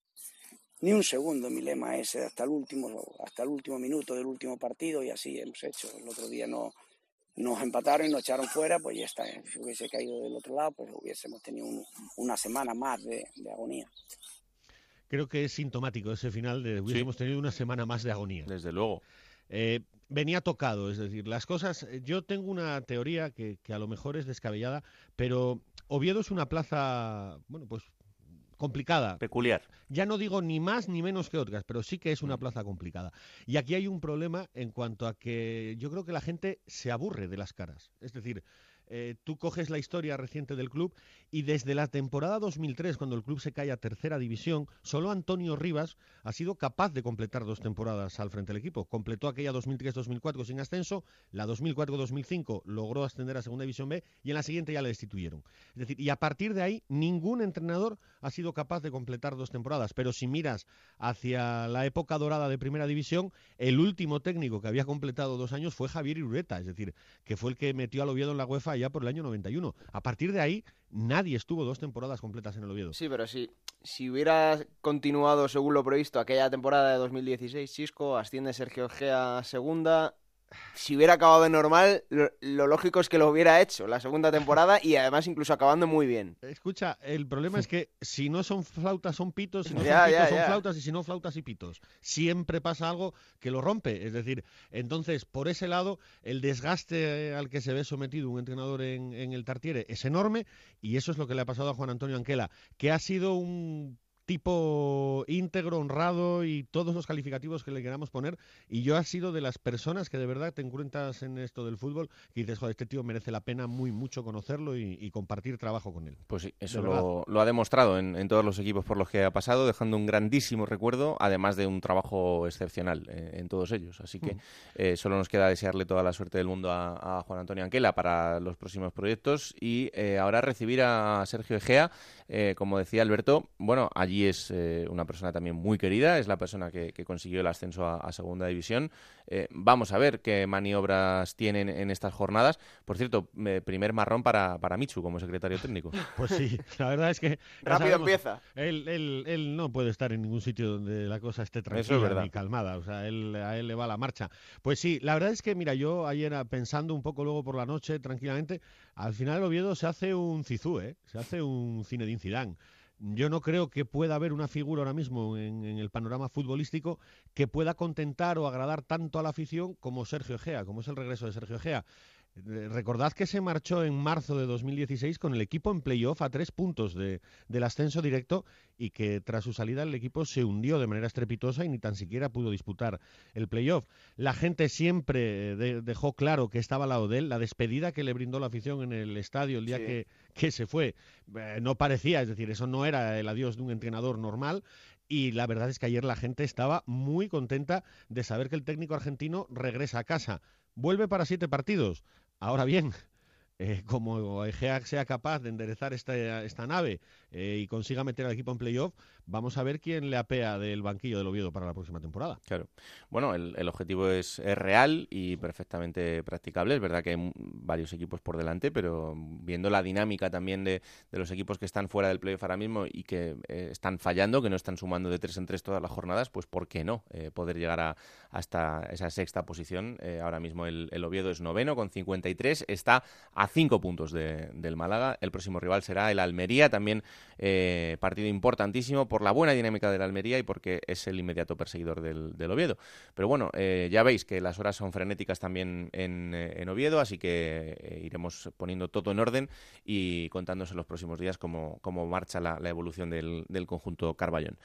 ni un segundo. Mi lema es hasta el último, hasta el último minuto del último partido y así hemos hecho. El otro día no, nos empataron y nos echaron fuera, pues ya está. Si hubiese caído del otro lado, pues hubiésemos tenido una semana más de, agonía. Creo que es sintomático ese final de hubiésemos tenido una semana más de agonía. Desde luego. Eh, venía tocado. Es decir, las cosas. Yo tengo una teoría que, que a lo mejor es descabellada, pero Oviedo es una plaza, bueno, pues complicada. Peculiar. Ya no digo ni más ni menos que otras, pero sí que es una plaza complicada. Y aquí hay un problema en cuanto a que yo creo que la gente se aburre de las caras. Es decir, eh, tú coges la historia reciente del club y desde la temporada 2003, cuando el club se cae a tercera división, solo Antonio Rivas ha sido capaz de completar dos temporadas al frente del equipo. Completó aquella 2003-2004 sin ascenso, la 2004-2005 logró ascender a segunda división B y en la siguiente ya le destituyeron. Es decir, y a partir de ahí ningún entrenador ha sido capaz de completar dos temporadas. Pero si miras hacia la época dorada de primera división, el último técnico que había completado dos años fue Javier Irureta, es decir, que fue el que metió al Oviedo en la UEFA ya por el año 91. A partir de ahí, nadie estuvo dos temporadas completas en el Oviedo. Sí, pero si, si hubiera continuado según lo previsto aquella temporada de 2016, Chisco, asciende Sergio Gea a segunda. Si hubiera acabado de normal, lo, lo lógico es que lo hubiera hecho la segunda temporada y además incluso acabando muy bien. Escucha, el problema es que si no son flautas son pitos, si no Ya, son pitos ya, son ya. flautas y si no flautas y pitos. Siempre pasa algo que lo rompe. Es decir, entonces, por ese lado, el desgaste al que se ve sometido un entrenador en, en el Tartiere es enorme y eso es lo que le ha pasado a Juan Antonio Anquela, que ha sido un tipo íntegro, honrado y todos los calificativos que le queramos poner. Y yo ha sido de las personas que de verdad te encuentras en esto del fútbol y dices, joder, este tío merece la pena muy mucho conocerlo y, y compartir trabajo con él. Pues sí, eso lo, lo ha demostrado en, en todos los equipos por los que ha pasado, dejando un grandísimo recuerdo, además de un trabajo excepcional eh, en todos ellos. Así que Mm. eh, solo nos queda desearle toda la suerte del mundo a, a Juan Antonio Anquela para los próximos proyectos y eh, ahora recibir a Sergio Egea. como decía Alberto, bueno, allí es eh, una persona también muy querida, es la persona que, que consiguió el ascenso a, a Segunda División. Eh, vamos a ver qué maniobras tienen en estas jornadas. Por cierto, eh, primer marrón para, para Michu como secretario técnico. Pues sí, la verdad es que... Rápido sabemos, empieza. Él, él, él no puede estar en ningún sitio donde la cosa esté tranquila verdad. ni calmada, o sea, él, a él le va la marcha. Pues sí, la verdad es que, mira, yo ayer ah, pensando un poco luego por la noche, tranquilamente, al final el Oviedo se hace un Cizú, ¿eh? se hace un Zinedine Zidane. Yo no creo que pueda haber una figura ahora mismo en, el panorama futbolístico que pueda contentar o agradar tanto a la afición como Sergio Egea, como es el regreso de Sergio Egea. Eh, Recordad que se marchó en marzo de 2016 con el equipo en playoff a tres puntos de- del ascenso directo y que tras su salida el equipo se hundió de manera estrepitosa y ni tan siquiera pudo disputar el playoff. La gente siempre eh, de- dejó claro que estaba al lado de él. La despedida que le brindó la afición en el estadio el día Sí. que, que se fue eh, no parecía, es decir, eso no era el adiós de un entrenador normal. Y la verdad es que ayer la gente estaba muy contenta de saber que el técnico argentino regresa a casa. Vuelve para siete partidos. Ahora bien, eh, como Egea sea capaz de enderezar esta, nave eh, y consiga meter al equipo en playoff, vamos a ver quién le apea del banquillo del Oviedo para la próxima temporada. Claro. Bueno, el, el objetivo es, es real y perfectamente practicable. Es verdad que hay varios equipos por delante, pero viendo la dinámica también de, de los equipos que están fuera del playoff ahora mismo y que eh, están fallando, que no están sumando de tres en tres todas las jornadas, pues ¿por qué no eh, poder llegar a, hasta esa sexta posición? Eh, ahora mismo el, el Oviedo es noveno con 53, está a cinco puntos de- del Málaga. El próximo rival será el Almería, también partido importantísimo por la buena dinámica del Almería y porque es el inmediato perseguidor del, del Oviedo. Pero bueno, eh, ya veis que las horas son frenéticas también en, eh, en Oviedo, así que eh, iremos poniendo todo en orden y contándonos en los próximos días cómo, cómo marcha la, la evolución del, del conjunto Carballón.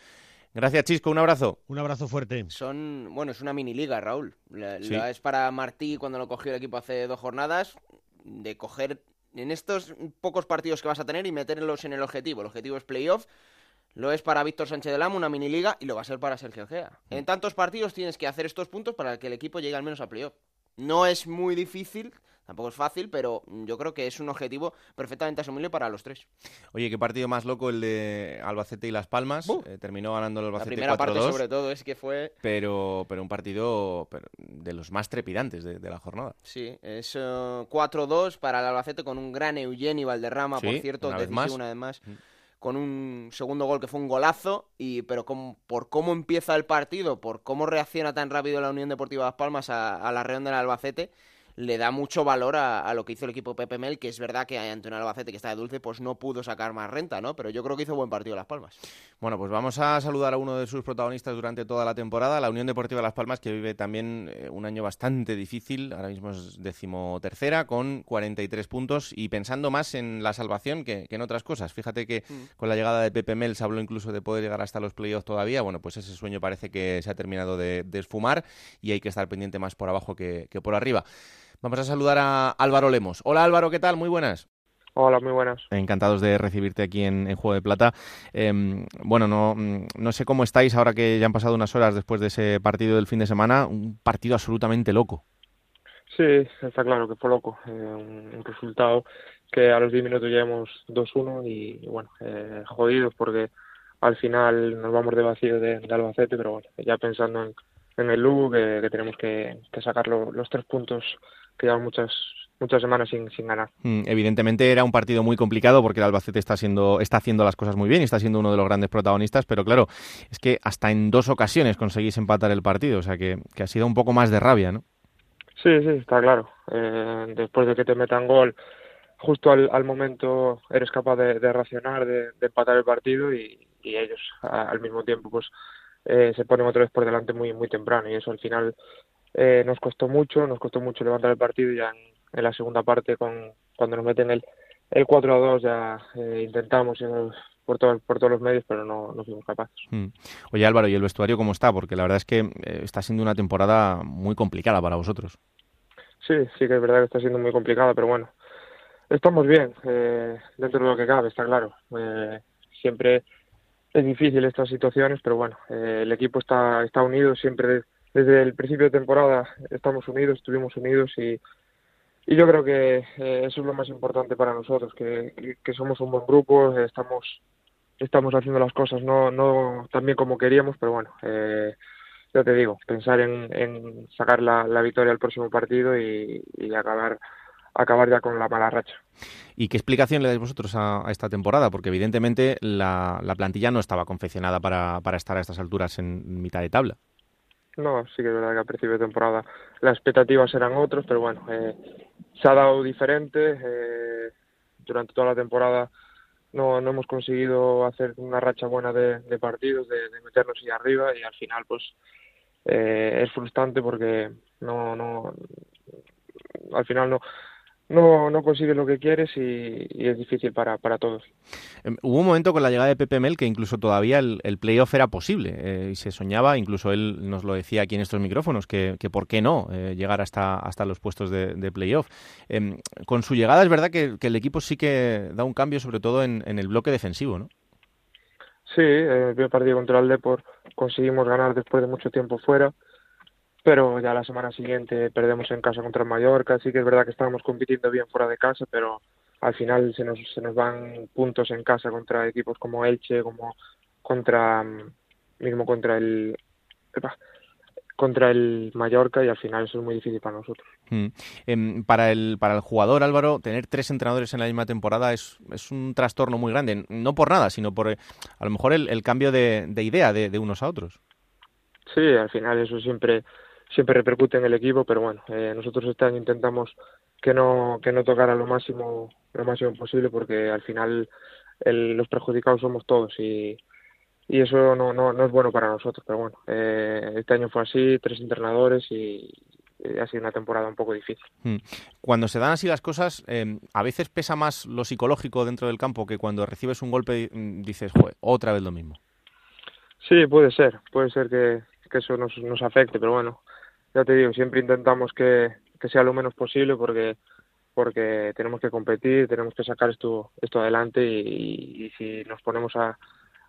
Gracias, Chisco. Un abrazo. Un abrazo fuerte. Son, bueno, es una mini liga, Raúl. La, Sí. la es para Martí cuando lo cogió el equipo hace dos jornadas, de coger en estos pocos partidos que vas a tener y meterlos en el objetivo. El objetivo es playoff. Lo es para Víctor Sánchez del Amo, una mini liga, y lo va a ser para Sergio Gea. En tantos partidos tienes que hacer estos puntos para que el equipo llegue al menos a playoff. No es muy difícil, tampoco es fácil, pero yo creo que es un objetivo perfectamente asumible para los tres. Oye, qué partido más loco el de Albacete y Las Palmas. Uh. Eh, terminó ganando el La Albacete primera parte, 4-2, sobre todo, es que fue pero, pero un partido pero, de los más trepidantes de, de la jornada. Sí, es eh, 4-2 para el Albacete con un gran Eugeni Valderrama, por cierto, una vez decisivo más. una vez más, Mm. Con un segundo gol que fue un golazo, y pero por cómo empieza el partido, por cómo reacciona tan rápido la Unión Deportiva Las Palmas a, a la reunión del Albacete, le da mucho valor a, lo que hizo el equipo Pepe Mel, que es verdad que Antonio Albacete, que está de dulce, pues no pudo sacar más renta, ¿no? Pero yo creo que hizo buen partido Las Palmas. Bueno, pues vamos a saludar a uno de sus protagonistas durante toda la temporada, la Unión Deportiva Las Palmas, que vive también eh, un año bastante difícil, ahora mismo es decimotercera, con 43 puntos y pensando más en la salvación que, en otras cosas. Fíjate que mm. con la llegada de Pepe Mel se habló incluso de poder llegar hasta los playoffs todavía, bueno, pues ese sueño parece que se ha terminado de, esfumar y hay que estar pendiente más por abajo que, por arriba. Vamos a saludar a Álvaro Lemos. Hola Álvaro, ¿qué tal? Muy buenas. Hola, muy buenas. Encantados de recibirte aquí en, Juego de Plata. Em, bueno, no, no sé cómo estáis ahora que ya han pasado unas horas después de ese partido del fin de semana. Un partido absolutamente loco. Sí, está claro que fue loco. Eh, un, resultado que a los 10 minutos llevamos 2-1 y, bueno, eh, jodidos porque al final nos vamos de vacío de, Albacete, pero bueno, ya pensando en, el Lugo que, tenemos que, sacar los tres puntos que llevan muchas muchas semanas sin, sin ganar. Mm, evidentemente era un partido muy complicado porque el Albacete está siendo está haciendo las cosas muy bien y está siendo uno de los grandes protagonistas, pero claro, es que hasta en dos ocasiones conseguís empatar el partido, o sea que, ha sido un poco más de rabia, ¿no? Sí, sí, está claro. Eh, después de que te metan gol, justo al, momento eres capaz de, de racionar, de, empatar el partido y, y ellos al mismo tiempo pues eh, se ponen otra vez por delante muy muy temprano y eso al final eh, nos costó mucho, nos costó mucho levantar el partido ya en, la segunda parte con, cuando nos meten el, el 4 a 2 ya eh, intentamos por, todo, por todos los medios, pero no, no fuimos capaces. Mm. Oye Álvaro, ¿y el vestuario cómo está? Porque la verdad es que está siendo una temporada muy complicada para vosotros. Sí, sí que es verdad que está siendo muy complicada, pero bueno, estamos bien, dentro de lo que cabe, está claro. siempre es difícil estas situaciones, pero bueno, eh, el equipo está, está unido siempre desde el principio de temporada estamos unidos, estuvimos unidos y, yo creo que eh, eso es lo más importante para nosotros, que, que somos un buen grupo, estamos estamos haciendo las cosas no no tan bien como queríamos, pero bueno, eh, ya te digo, pensar en, sacar la, victoria al próximo partido y, acabar acabar ya con la mala racha. ¿Y qué explicación le dais vosotros a, esta temporada? Porque evidentemente la, plantilla no estaba confeccionada para, estar a estas alturas en mitad de tabla. No, sí que es verdad que a principio de temporada las expectativas eran otras, pero bueno, eh, se ha dado diferente. Eh, durante toda la temporada no, no hemos conseguido hacer una racha buena de, partidos, de, meternos ahí arriba y al final pues eh, es frustrante porque no, no, al final no, no, no consigues lo que quieres y, es difícil para, para todos. Em, hubo un momento con la llegada de Pepe Mel que incluso todavía el, el playoff era posible eh, y se soñaba, incluso él nos lo decía aquí en estos micrófonos, que, que por qué no eh, llegar hasta, hasta los puestos de, de playoff. Em, con su llegada es verdad que, el equipo sí que da un cambio, sobre todo en, en el bloque defensivo, ¿no? Sí, el primer partido contra el Depor conseguimos ganar después de mucho tiempo fuera pero ya la semana siguiente perdemos en casa contra el Mallorca, sí que es verdad que estábamos compitiendo bien fuera de casa, pero al final se nos, se nos van puntos en casa contra equipos como Elche, como contra mismo contra el contra el Mallorca y al final eso es muy difícil para nosotros. Mm. Em, para, el, para el jugador Álvaro, tener tres entrenadores en la misma temporada es, es un trastorno muy grande, no por nada, sino por eh, a lo mejor el, cambio de, de idea de, de, unos a otros. Sí, al final eso siempre siempre repercute en el equipo, pero bueno, eh, nosotros este año intentamos que no que no tocara lo máximo lo máximo posible porque al final los perjudicados somos todos y, y eso no, no, no es bueno para nosotros, pero bueno, eh, este año fue así, tres entrenadores y, ha sido una temporada un poco difícil. Hmm. Cuando se dan así las cosas, eh, a veces pesa más lo psicológico dentro del campo que cuando recibes un golpe y dices, Joder, otra vez lo mismo. Sí, puede ser, puede ser que, que eso nos, nos afecte, pero bueno, ya te digo, siempre intentamos que, sea lo menos posible porque porque tenemos que competir, tenemos que sacar esto esto adelante y, si nos ponemos a,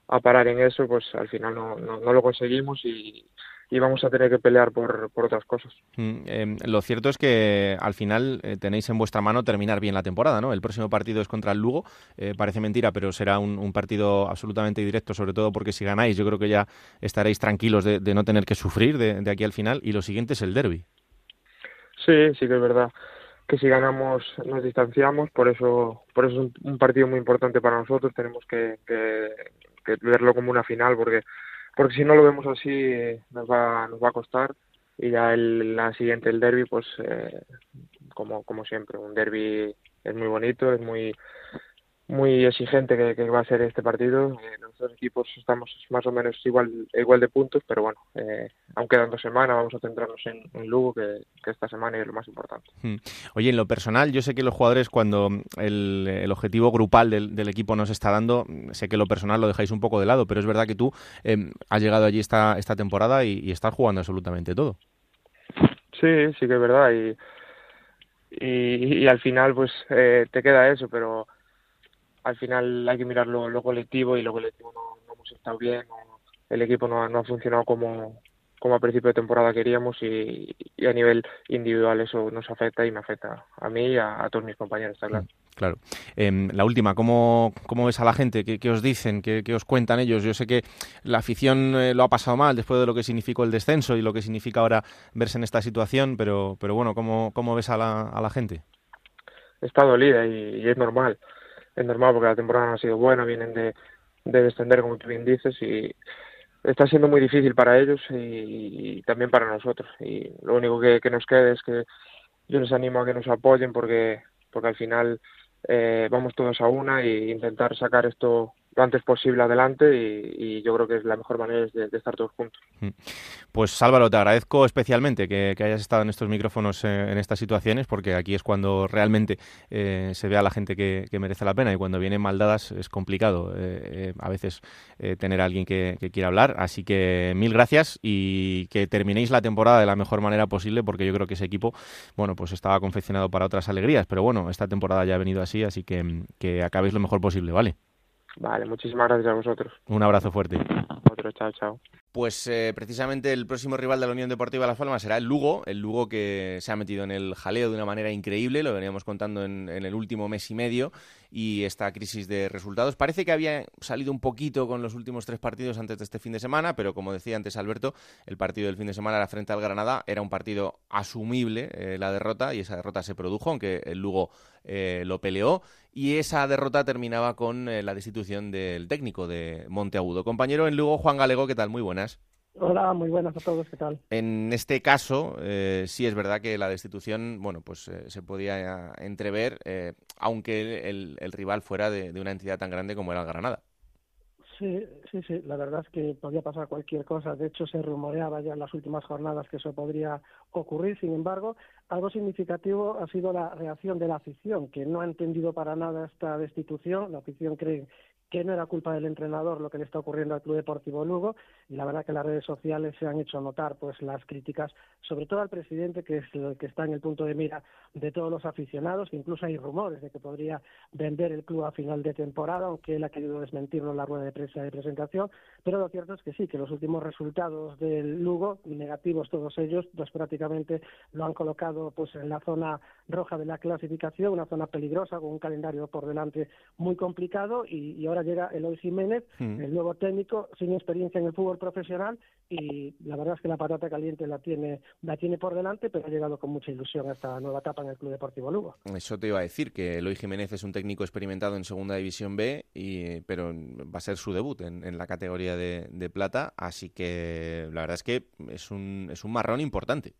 a, parar en eso, pues al final no, no, no lo conseguimos y, y vamos a tener que pelear por, por otras cosas. Mm, em, lo cierto es que al final eh, tenéis en vuestra mano terminar bien la temporada, ¿no? El próximo partido es contra el Lugo, eh, parece mentira, pero será un, un, partido absolutamente directo, sobre todo porque si ganáis yo creo que ya estaréis tranquilos de, de no tener que sufrir de, de, aquí al final y lo siguiente es el derby. Sí, sí que es verdad que si ganamos nos distanciamos, por eso por eso es un, partido muy importante para nosotros, tenemos que, que, que verlo como una final porque porque si no lo vemos así nos va, nos va a costar y ya el, la siguiente, el derby, pues eh, como, como siempre. Un derby es muy bonito, es muy muy exigente que, va a ser este partido. Eh, los dos equipos estamos más o menos igual igual de puntos, pero bueno, eh, aún quedan dos semanas, vamos a centrarnos en, Lugo, que, esta semana es lo más importante. Hmm. Oye, en lo personal, yo sé que los jugadores, cuando el, objetivo grupal del, equipo nos está dando, sé que lo personal lo dejáis un poco de lado, pero es verdad que tú eh, has llegado allí esta, esta temporada y, estás jugando absolutamente todo. Sí, sí que es verdad, y, y, al final pues eh, te queda eso, pero al final hay que mirar lo, colectivo y lo colectivo no, hemos estado bien, el equipo no, no ha funcionado como, como a principio de temporada queríamos y, a nivel individual eso nos afecta y me afecta a mí y a, todos mis compañeros, está claro. Mm, claro. Em, la última, ¿cómo, ¿cómo ves a la gente? ¿Qué, os dicen? ¿Qué, os cuentan ellos? Yo sé que la afición eh, lo ha pasado mal después de lo que significó el descenso y lo que significa ahora verse en esta situación, pero, pero bueno, ¿cómo, cómo ves a la, a la gente? Está dolida y es normal es normal porque la temporada no ha sido buena, vienen de, de descender, como tú bien dices, y está siendo muy difícil para ellos y, también para nosotros. Y lo único que, nos queda es que yo les animo a que nos apoyen porque, porque al final eh, vamos todos a una e intentar sacar esto antes posible adelante y, yo creo que es la mejor manera de, estar todos juntos. Mm. Pues Álvaro, te agradezco especialmente que, hayas estado en estos micrófonos eh, en estas situaciones porque aquí es cuando realmente eh, se ve a la gente que, merece la pena y cuando vienen maldadas es complicado eh, a veces tener a alguien que, quiera hablar. Así que mil gracias y que terminéis la temporada de la mejor manera posible porque yo creo que ese equipo, bueno, pues estaba confeccionado para otras alegrías, pero bueno, esta temporada ya ha venido así, así que, que acabéis lo mejor posible, ¿vale? Vale, muchísimas gracias a vosotros. Un abrazo fuerte. Otro, chao, chao. Pues eh, precisamente el próximo rival de la Unión Deportiva Las Palmas será el Lugo, el Lugo que se ha metido en el jaleo de una manera increíble, lo veníamos contando en, el último mes y medio, y esta crisis de resultados parece que había salido un poquito con los últimos tres partidos antes de este fin de semana, pero como decía antes Alberto, el partido del fin de semana era frente al Granada, era un partido asumible eh, la derrota, y esa derrota se produjo, aunque el Lugo eh, lo peleó, y esa derrota terminaba con la destitución del técnico de Monteagudo. Compañero en Lugo, Juan Galego, ¿qué tal? Muy buenas. Hola, muy buenas a todos, ¿qué tal? En este caso, eh, sí es verdad que la destitución, bueno, pues eh, se podía entrever, eh, aunque el, rival fuera de, una entidad tan grande como era el Granada. Sí, sí, sí, la verdad es que podía pasar cualquier cosa. De hecho, se rumoreaba ya en las últimas jornadas que eso podría ocurrir. Sin embargo, algo significativo ha sido la reacción de la afición, que no ha entendido para nada esta destitución. La afición cree que no era culpa del entrenador lo que le está ocurriendo al Club Deportivo Lugo y la verdad que las redes sociales se han hecho notar pues las críticas sobre todo al presidente que es el que está en el punto de mira de todos los aficionados. Que incluso hay rumores de que podría vender el club a final de temporada aunque él ha querido desmentirlo en la rueda de prensa de presentación. Pero lo cierto es que sí que los últimos resultados del Lugo negativos todos ellos pues prácticamente lo han colocado pues en la zona roja de la clasificación una zona peligrosa con un calendario por delante muy complicado y, y ahora llega Eloy Jiménez, mm. el nuevo técnico, sin experiencia en el fútbol profesional y la verdad es que la patata caliente la tiene, la tiene por delante, pero ha llegado con mucha ilusión a esta nueva etapa en el Club Deportivo Lugo. Eso te iba a decir, que Eloy Jiménez es un técnico experimentado en Segunda División B, y, pero va a ser su debut en, la categoría de, de plata, así que la verdad es que es un, es un marrón importante.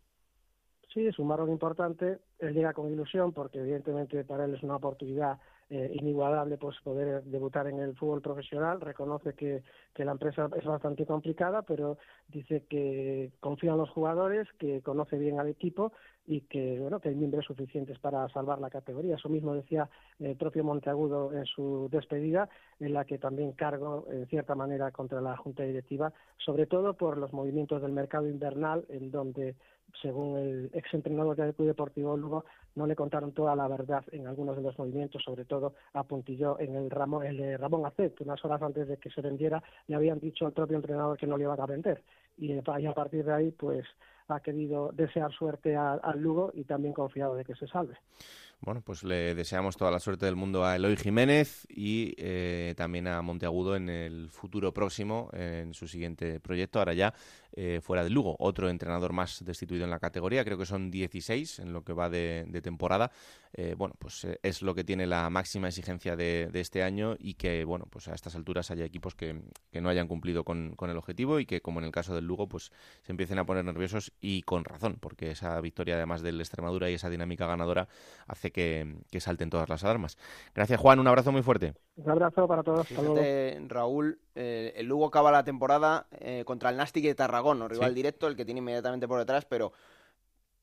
Sí, es un marrón importante. Él llega con ilusión porque evidentemente para él es una oportunidad eh, inigualable pues poder debutar en el fútbol profesional. Reconoce que, que la empresa es bastante complicada, pero dice que confía en los jugadores, que conoce bien al equipo y que bueno que hay miembros suficientes para salvar la categoría. Eso mismo decía el propio Monteagudo en su despedida, en la que también cargo en cierta manera contra la junta directiva, sobre todo por los movimientos del mercado invernal, en donde según el ex entrenador del Club Deportivo Lugo, no le contaron toda la verdad en algunos de los movimientos, sobre todo apuntilló en el, Ramón, el de Ramón Acet, unas horas antes de que se vendiera, le habían dicho al propio entrenador que no le iban a vender. Y, a partir de ahí, pues ha querido desear suerte al Lugo y también confiado de que se salve. Bueno, pues le deseamos toda la suerte del mundo a Eloy Jiménez y eh, también a Monteagudo en el futuro próximo, en su siguiente proyecto, ahora ya eh, fuera de Lugo. Otro entrenador más destituido en la categoría, creo que son 16 en lo que va de, temporada. Eh, bueno, pues es lo que tiene la máxima exigencia de, este año y que, bueno, pues a estas alturas haya equipos que, no hayan cumplido con, el objetivo y que, como en el caso del Lugo, pues se empiecen a poner nerviosos y con razón, porque esa victoria, además del Extremadura y esa dinámica ganadora, hace que, salten todas las alarmas. Gracias, Juan. Un abrazo muy fuerte. Un abrazo para todos. Raúl, eh, el Lugo acaba la temporada eh, contra el Nastic de Tarragón, rival directo, el que tiene inmediatamente por detrás, pero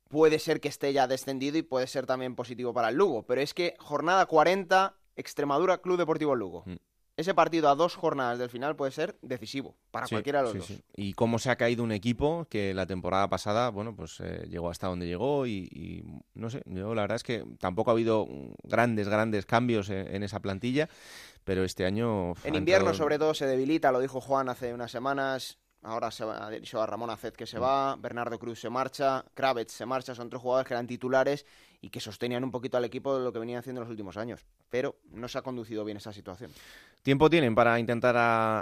puede ser que esté ya descendido y puede ser también positivo para el Lugo. Pero es que jornada 40, Extremadura Club Deportivo Lugo. Mm ese partido a dos jornadas del final puede ser decisivo para cualquiera de los dos. Y cómo se ha caído un equipo que la temporada pasada, bueno, pues eh, llegó hasta donde llegó y, no sé, yo la verdad es que tampoco ha habido grandes, grandes cambios en, esa plantilla, pero este año... En invierno sobre todo se debilita, lo dijo Juan hace unas semanas, Ahora se va, a Ramón Acet que se mm. va, Bernardo Cruz se marcha, Kravets se marcha, son tres jugadores que eran titulares y que sostenían un poquito al equipo de lo que venían haciendo en los últimos años. Pero no se ha conducido bien esa situación. Tiempo tienen para intentar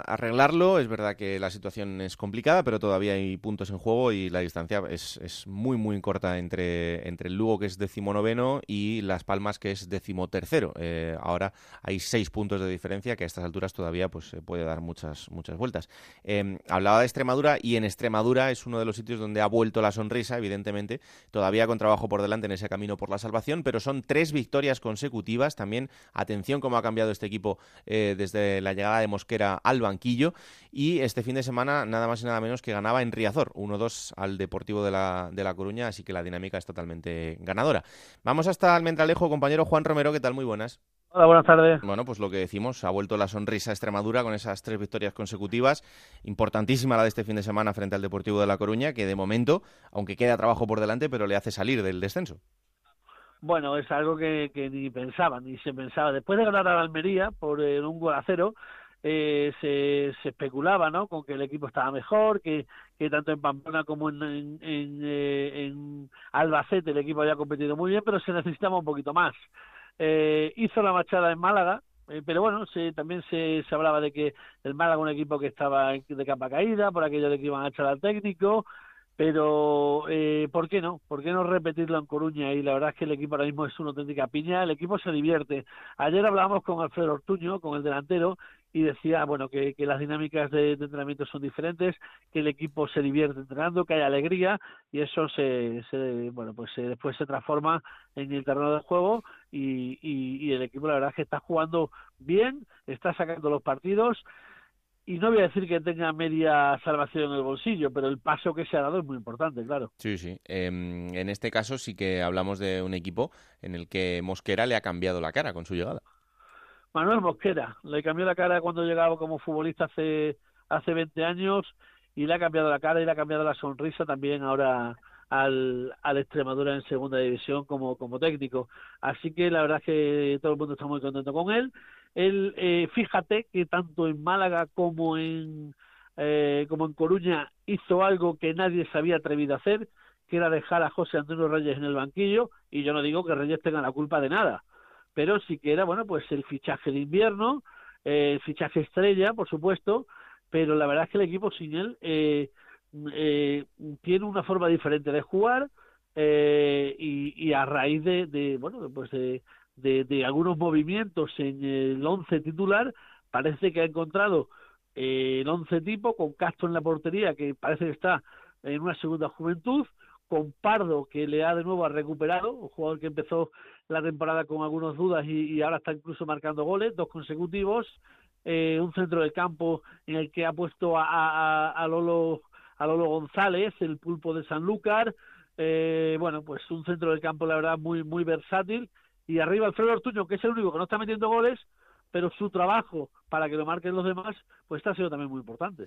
arreglarlo. Es verdad que la situación es complicada, pero todavía hay puntos en juego y la distancia es, muy, muy corta entre, entre el Lugo, que es decimonoveno, y Las Palmas, que es decimotercero. Eh, ahora hay seis puntos de diferencia que a estas alturas todavía pues, se puede dar muchas, muchas vueltas. Eh, hablaba de Extremadura y en Extremadura es uno de los sitios donde ha vuelto la sonrisa, evidentemente, todavía con trabajo por delante en ese camino la salvación, pero son tres victorias consecutivas. También atención cómo ha cambiado este equipo eh, desde la llegada de Mosquera al banquillo y este fin de semana nada más y nada menos que ganaba en Riazor, 1-2 al Deportivo de la, de la Coruña, así que la dinámica es totalmente ganadora. Vamos hasta Almendralejo, compañero Juan Romero, ¿qué tal? Muy buenas. Hola, buenas tardes. Bueno, pues lo que decimos, ha vuelto la sonrisa a Extremadura con esas tres victorias consecutivas. Importantísima la de este fin de semana frente al Deportivo de La Coruña, que de momento, aunque queda trabajo por delante, pero le hace salir del descenso. Bueno, es algo que, ni pensaba, ni se pensaba. Después de ganar a Almería por eh, un gol a cero, eh, se, se, especulaba ¿no? con que el equipo estaba mejor, que, que tanto en Pamplona como en, en, en, eh, Albacete el equipo había competido muy bien, pero se necesitaba un poquito más. Eh, hizo la machada en Málaga, eh, pero bueno, se, también se, se, hablaba de que el Málaga un equipo que estaba de capa caída, por aquello de que iban a echar al técnico, pero eh, ¿por qué no? ¿Por qué no repetirlo en Coruña? Y la verdad es que el equipo ahora mismo es una auténtica piña, el equipo se divierte. Ayer hablábamos con Alfredo Ortuño, con el delantero, y decía bueno que, que las dinámicas de, entrenamiento son diferentes, que el equipo se divierte entrenando, que hay alegría y eso se, se bueno pues después se transforma en el terreno del juego y, y, el equipo la verdad es que está jugando bien, está sacando los partidos y no voy a decir que tenga media salvación en el bolsillo, pero el paso que se ha dado es muy importante, claro. Sí, sí. Em, en este caso sí que hablamos de un equipo en el que Mosquera le ha cambiado la cara con su llegada. Manuel Mosquera. Le cambió la cara cuando llegaba como futbolista hace, hace 20 años y le ha cambiado la cara y le ha cambiado la sonrisa también ahora al, al Extremadura en segunda división como, como técnico. Así que la verdad es que todo el mundo está muy contento con él. Él, eh, fíjate que tanto en Málaga como en, eh, como en Coruña hizo algo que nadie se había atrevido a hacer, que era dejar a José Antonio Reyes en el banquillo, y yo no digo que Reyes tenga la culpa de nada, pero sí que era, bueno, pues el fichaje de invierno, eh, el fichaje estrella, por supuesto, pero la verdad es que el equipo sin él eh, eh, tiene una forma diferente de jugar eh, y, a raíz de, de bueno, pues de, de, de, algunos movimientos en el once titular, parece que ha encontrado eh, el once tipo con Castro en la portería, que parece que está en una segunda juventud, con Pardo, que le ha de nuevo recuperado, un jugador que empezó la temporada con algunas dudas y, ahora está incluso marcando goles, dos consecutivos, eh, un centro del campo en el que ha puesto a, a, Lolo, a Lolo González, el pulpo de Sanlúcar, eh, bueno, pues un centro del campo la verdad muy, muy versátil, y arriba Alfredo Ortuño, que es el único que no está metiendo goles, pero su trabajo para que lo marquen los demás, pues está sido también muy importante.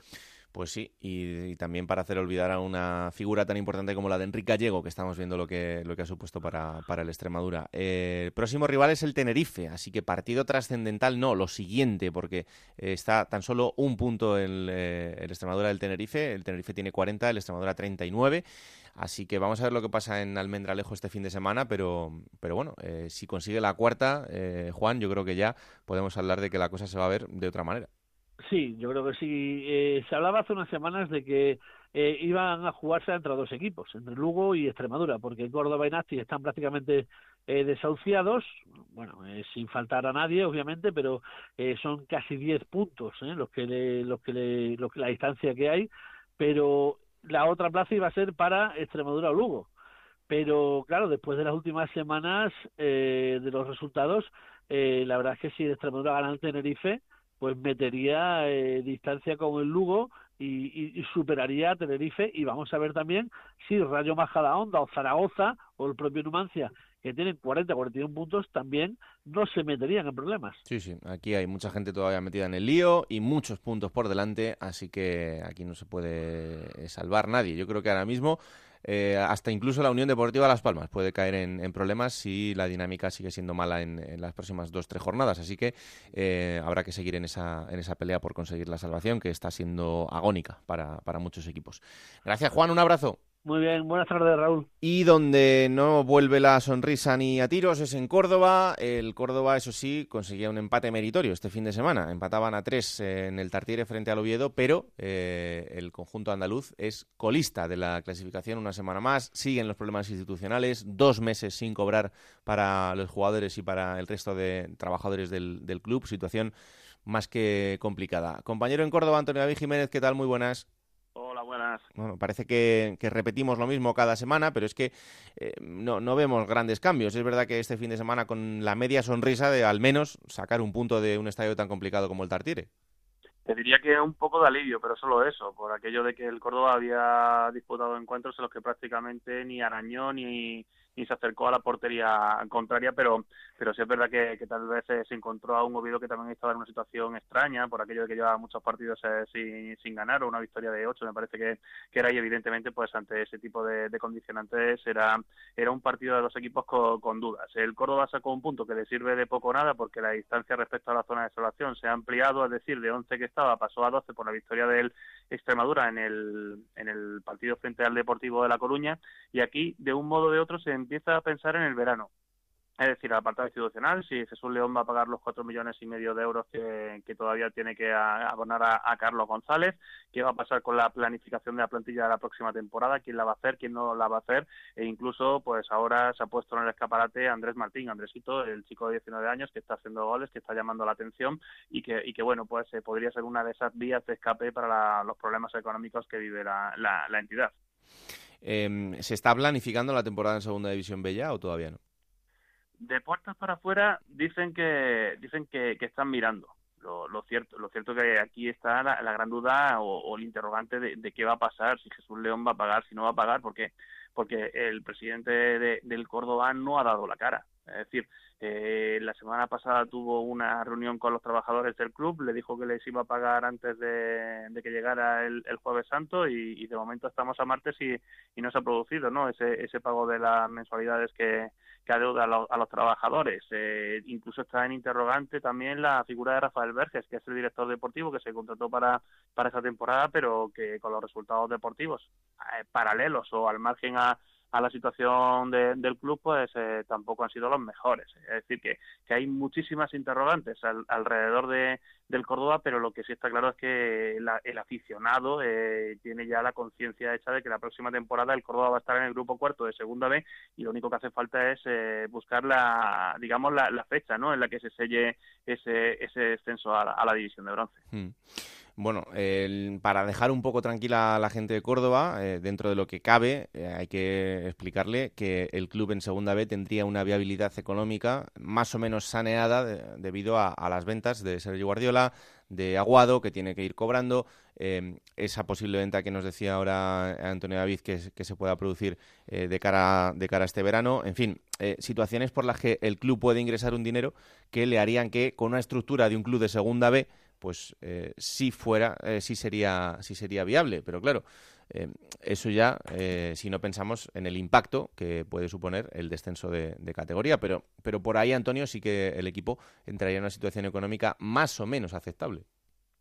Pues sí, y, también para hacer olvidar a una figura tan importante como la de Enrique Gallego, que estamos viendo lo que, lo que ha supuesto para, para el Extremadura. Eh, el próximo rival es el Tenerife, así que partido trascendental no, lo siguiente, porque eh, está tan solo un punto el, eh, el Extremadura del Tenerife, el Tenerife tiene 40, el Extremadura 39. Así que vamos a ver lo que pasa en Almendralejo este fin de semana, pero, pero bueno, si consigue la cuarta, eh, Juan, yo creo que ya podemos hablar de que la cosa se va a ver de otra manera. Sí, yo creo que sí. Eh, se hablaba hace unas semanas de que eh, iban a jugarse entre dos equipos, entre Lugo y Extremadura, porque Córdoba y Nasti están prácticamente eh, desahuciados, bueno, eh, sin faltar a nadie, obviamente, pero eh, son casi 10 puntos los que le, los que le, los, la distancia que hay, pero la otra plaza iba a ser para Extremadura o Lugo. Pero claro, después de las últimas semanas de los resultados, la verdad es que si Extremadura gana el Tenerife, pues metería eh, distancia con el Lugo y, superaría a Tenerife y vamos a ver también si Rayo Majadahonda o Zaragoza o el propio Numancia que tienen 40 41 puntos también no se meterían en problemas. Sí, sí, aquí hay mucha gente todavía metida en el lío y muchos puntos por delante, así que aquí no se puede salvar nadie. Yo creo que ahora mismo eh, hasta incluso la Unión Deportiva Las Palmas puede caer en, problemas si la dinámica sigue siendo mala en, en las próximas dos tres jornadas. Así que eh, habrá que seguir en esa, en esa pelea por conseguir la salvación, que está siendo agónica para, para muchos equipos. Gracias, Juan. Un abrazo. Muy bien, buenas tardes, Raúl. Y donde no vuelve la sonrisa ni a tiros es en Córdoba. El Córdoba, eso sí, conseguía un empate meritorio este fin de semana. Empataban a tres en el Tartiere frente al Oviedo, pero eh, el conjunto andaluz es colista de la clasificación una semana más. Siguen los problemas institucionales, dos meses sin cobrar para los jugadores y para el resto de trabajadores del, del club. Situación más que complicada. Compañero en Córdoba, Antonio David Jiménez, ¿qué tal? Muy buenas. Hola, buenas. Bueno, parece que, que, repetimos lo mismo cada semana, pero es que eh, no, no, vemos grandes cambios. Es verdad que este fin de semana con la media sonrisa de al menos sacar un punto de un estadio tan complicado como el Tartiere. Te diría que un poco de alivio, pero solo eso, por aquello de que el Córdoba había disputado encuentros en los que prácticamente ni arañó ni, ni se acercó a la portería contraria, pero, pero sí es verdad que, tal vez se encontró a un Oviedo que también estaba en una situación extraña, por aquello de que llevaba muchos partidos eh, sin, sin ganar, o una victoria de ocho, me parece que, que era, y evidentemente, pues ante ese tipo de, condicionantes era, era un partido de los equipos con, con, dudas. El Córdoba sacó un punto que le sirve de poco o nada, porque la distancia respecto a la zona de salvación se ha ampliado, es decir, de 11 que estaba pasó a 12 por la victoria del Extremadura en el, en el partido frente al Deportivo de La Coruña, y aquí, de un modo o de otro, se empieza a pensar en el verano. Es decir, el apartado institucional, si Jesús León va a pagar los cuatro millones y medio de euros que, todavía tiene que abonar a, a, Carlos González, qué va a pasar con la planificación de la plantilla de la próxima temporada, quién la va a hacer, quién no la va a hacer, e incluso, pues ahora se ha puesto en el escaparate Andrés Martín, Andresito, el chico de 19 años que está haciendo goles, que está llamando la atención y que, y que bueno, pues eh, podría ser una de esas vías de escape para la, los problemas económicos que vive la, la, la entidad. Eh, ¿Se está planificando la temporada en Segunda División B ya o todavía no? De puertas para afuera dicen que dicen que, que están mirando. Lo, cierto lo cierto que aquí está la, gran duda o, el interrogante de, de, qué va a pasar, si Jesús León va a pagar, si no va a pagar, porque porque el presidente de, del Córdoba no ha dado la cara. Es decir, eh, la semana pasada tuvo una reunión con los trabajadores del club, le dijo que les iba a pagar antes de, que llegara el, el, Jueves Santo y, de momento estamos a martes y, no se ha producido ¿no? ese, ese pago de las mensualidades que, que adeuda a los, a los trabajadores. Eh, incluso está en interrogante también la figura de Rafael Verges, que es el director deportivo que se contrató para, para esa temporada, pero que con los resultados deportivos eh, paralelos o al margen a a la situación de, del club, pues eh, tampoco han sido los mejores. Es decir, que, que hay muchísimas interrogantes al, alrededor de, del Córdoba, pero lo que sí está claro es que la, el aficionado eh, tiene ya la conciencia hecha de que la próxima temporada el Córdoba va a estar en el grupo cuarto de Segunda B y lo único que hace falta es eh, buscar la, digamos, la, la, fecha ¿no? en la que se selle ese, ese descenso a la, división de bronce. Hmm. Bueno, para dejar un poco tranquila a la gente de Córdoba, eh, dentro de lo que cabe, eh, hay que explicarle que el club en Segunda B tendría una viabilidad económica más o menos saneada de, debido a, las ventas de Sergio Guardiola, de Aguado, que tiene que ir cobrando, eh, esa posible venta que nos decía ahora Antonio David que, se pueda producir de, cara, de cara a este verano. En fin, situaciones por las que el club puede ingresar un dinero que le harían que, con una estructura de un club de Segunda B, pues eh, sí fuera, eh, sí sería, sí sería viable, pero claro, eh, eso ya, eh, si no pensamos en el impacto que puede suponer el descenso de, categoría, pero, pero por ahí, Antonio, sí que el equipo entraría en una situación económica más o menos aceptable.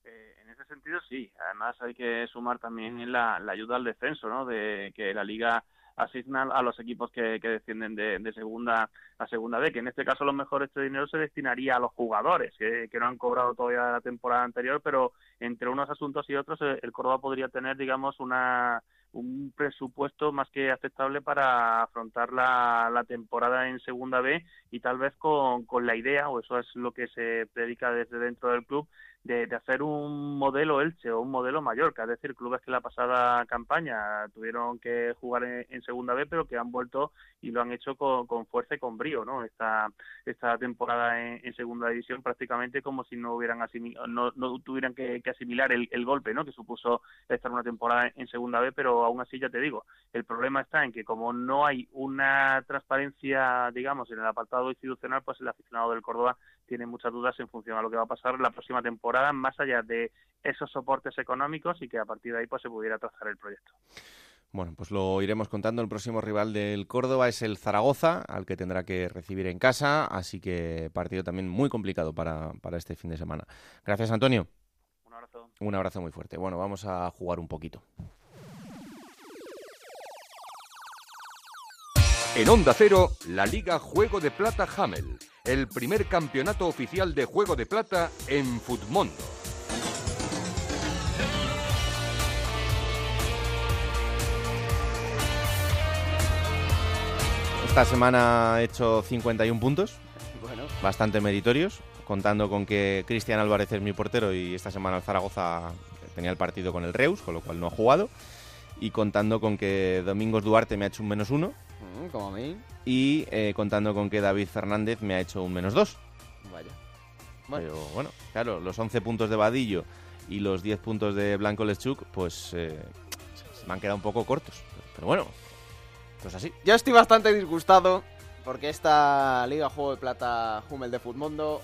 Eh, en ese sentido, sí. Además, hay que sumar también la, la ayuda al descenso, ¿no? De que la liga asignan a los equipos que, que descienden de, de, segunda a segunda B, que en este caso lo mejor este dinero se destinaría a los jugadores que, que no han cobrado todavía la temporada anterior, pero entre unos asuntos y otros eh, el Córdoba podría tener, digamos, una un presupuesto más que aceptable para afrontar la, la temporada en Segunda B y tal vez con, con la idea, o eso es lo que se predica desde dentro del club, de, hacer un modelo Elche o un modelo Mallorca, es decir, clubes que la pasada campaña tuvieron que jugar en, en segunda B, pero que han vuelto y lo han hecho con, con fuerza y con brío, ¿no? Esta, esta temporada en, en, segunda división prácticamente como si no hubieran no, no tuvieran que, que asimilar el, el, golpe, ¿no? Que supuso estar una temporada en segunda B, pero aún así ya te digo, el problema está en que como no hay una transparencia, digamos, en el apartado institucional, pues el aficionado del Córdoba tiene muchas dudas en función a lo que va a pasar la próxima temporada, más allá de esos soportes económicos y que a partir de ahí pues se pudiera trazar el proyecto. Bueno, pues lo iremos contando. El próximo rival del Córdoba es el Zaragoza, al que tendrá que recibir en casa, así que partido también muy complicado para, para este fin de semana. Gracias, Antonio. Un abrazo. Un abrazo muy fuerte. Bueno, vamos a jugar un poquito. En Onda Cero, la Liga Juego de Plata Hamel, el primer campeonato oficial de Juego de Plata en Futmundo. Esta semana ha hecho 51 puntos, bueno. bastante meritorios, contando con que Cristian Álvarez es mi portero y esta semana el Zaragoza tenía el partido con el Reus, con lo cual no ha jugado, y contando con que Domingos Duarte me ha hecho un menos uno, como a mí. y eh, contando con que David Fernández me ha hecho un menos dos. Vaya. Bueno. Pero bueno, claro, los 11 puntos de Vadillo y los 10 puntos de Blanco Lechuk, pues eh, se me han quedado un poco cortos. Pero bueno, pues así. Yo estoy bastante disgustado porque esta Liga Juego de Plata Hummel de Futmundo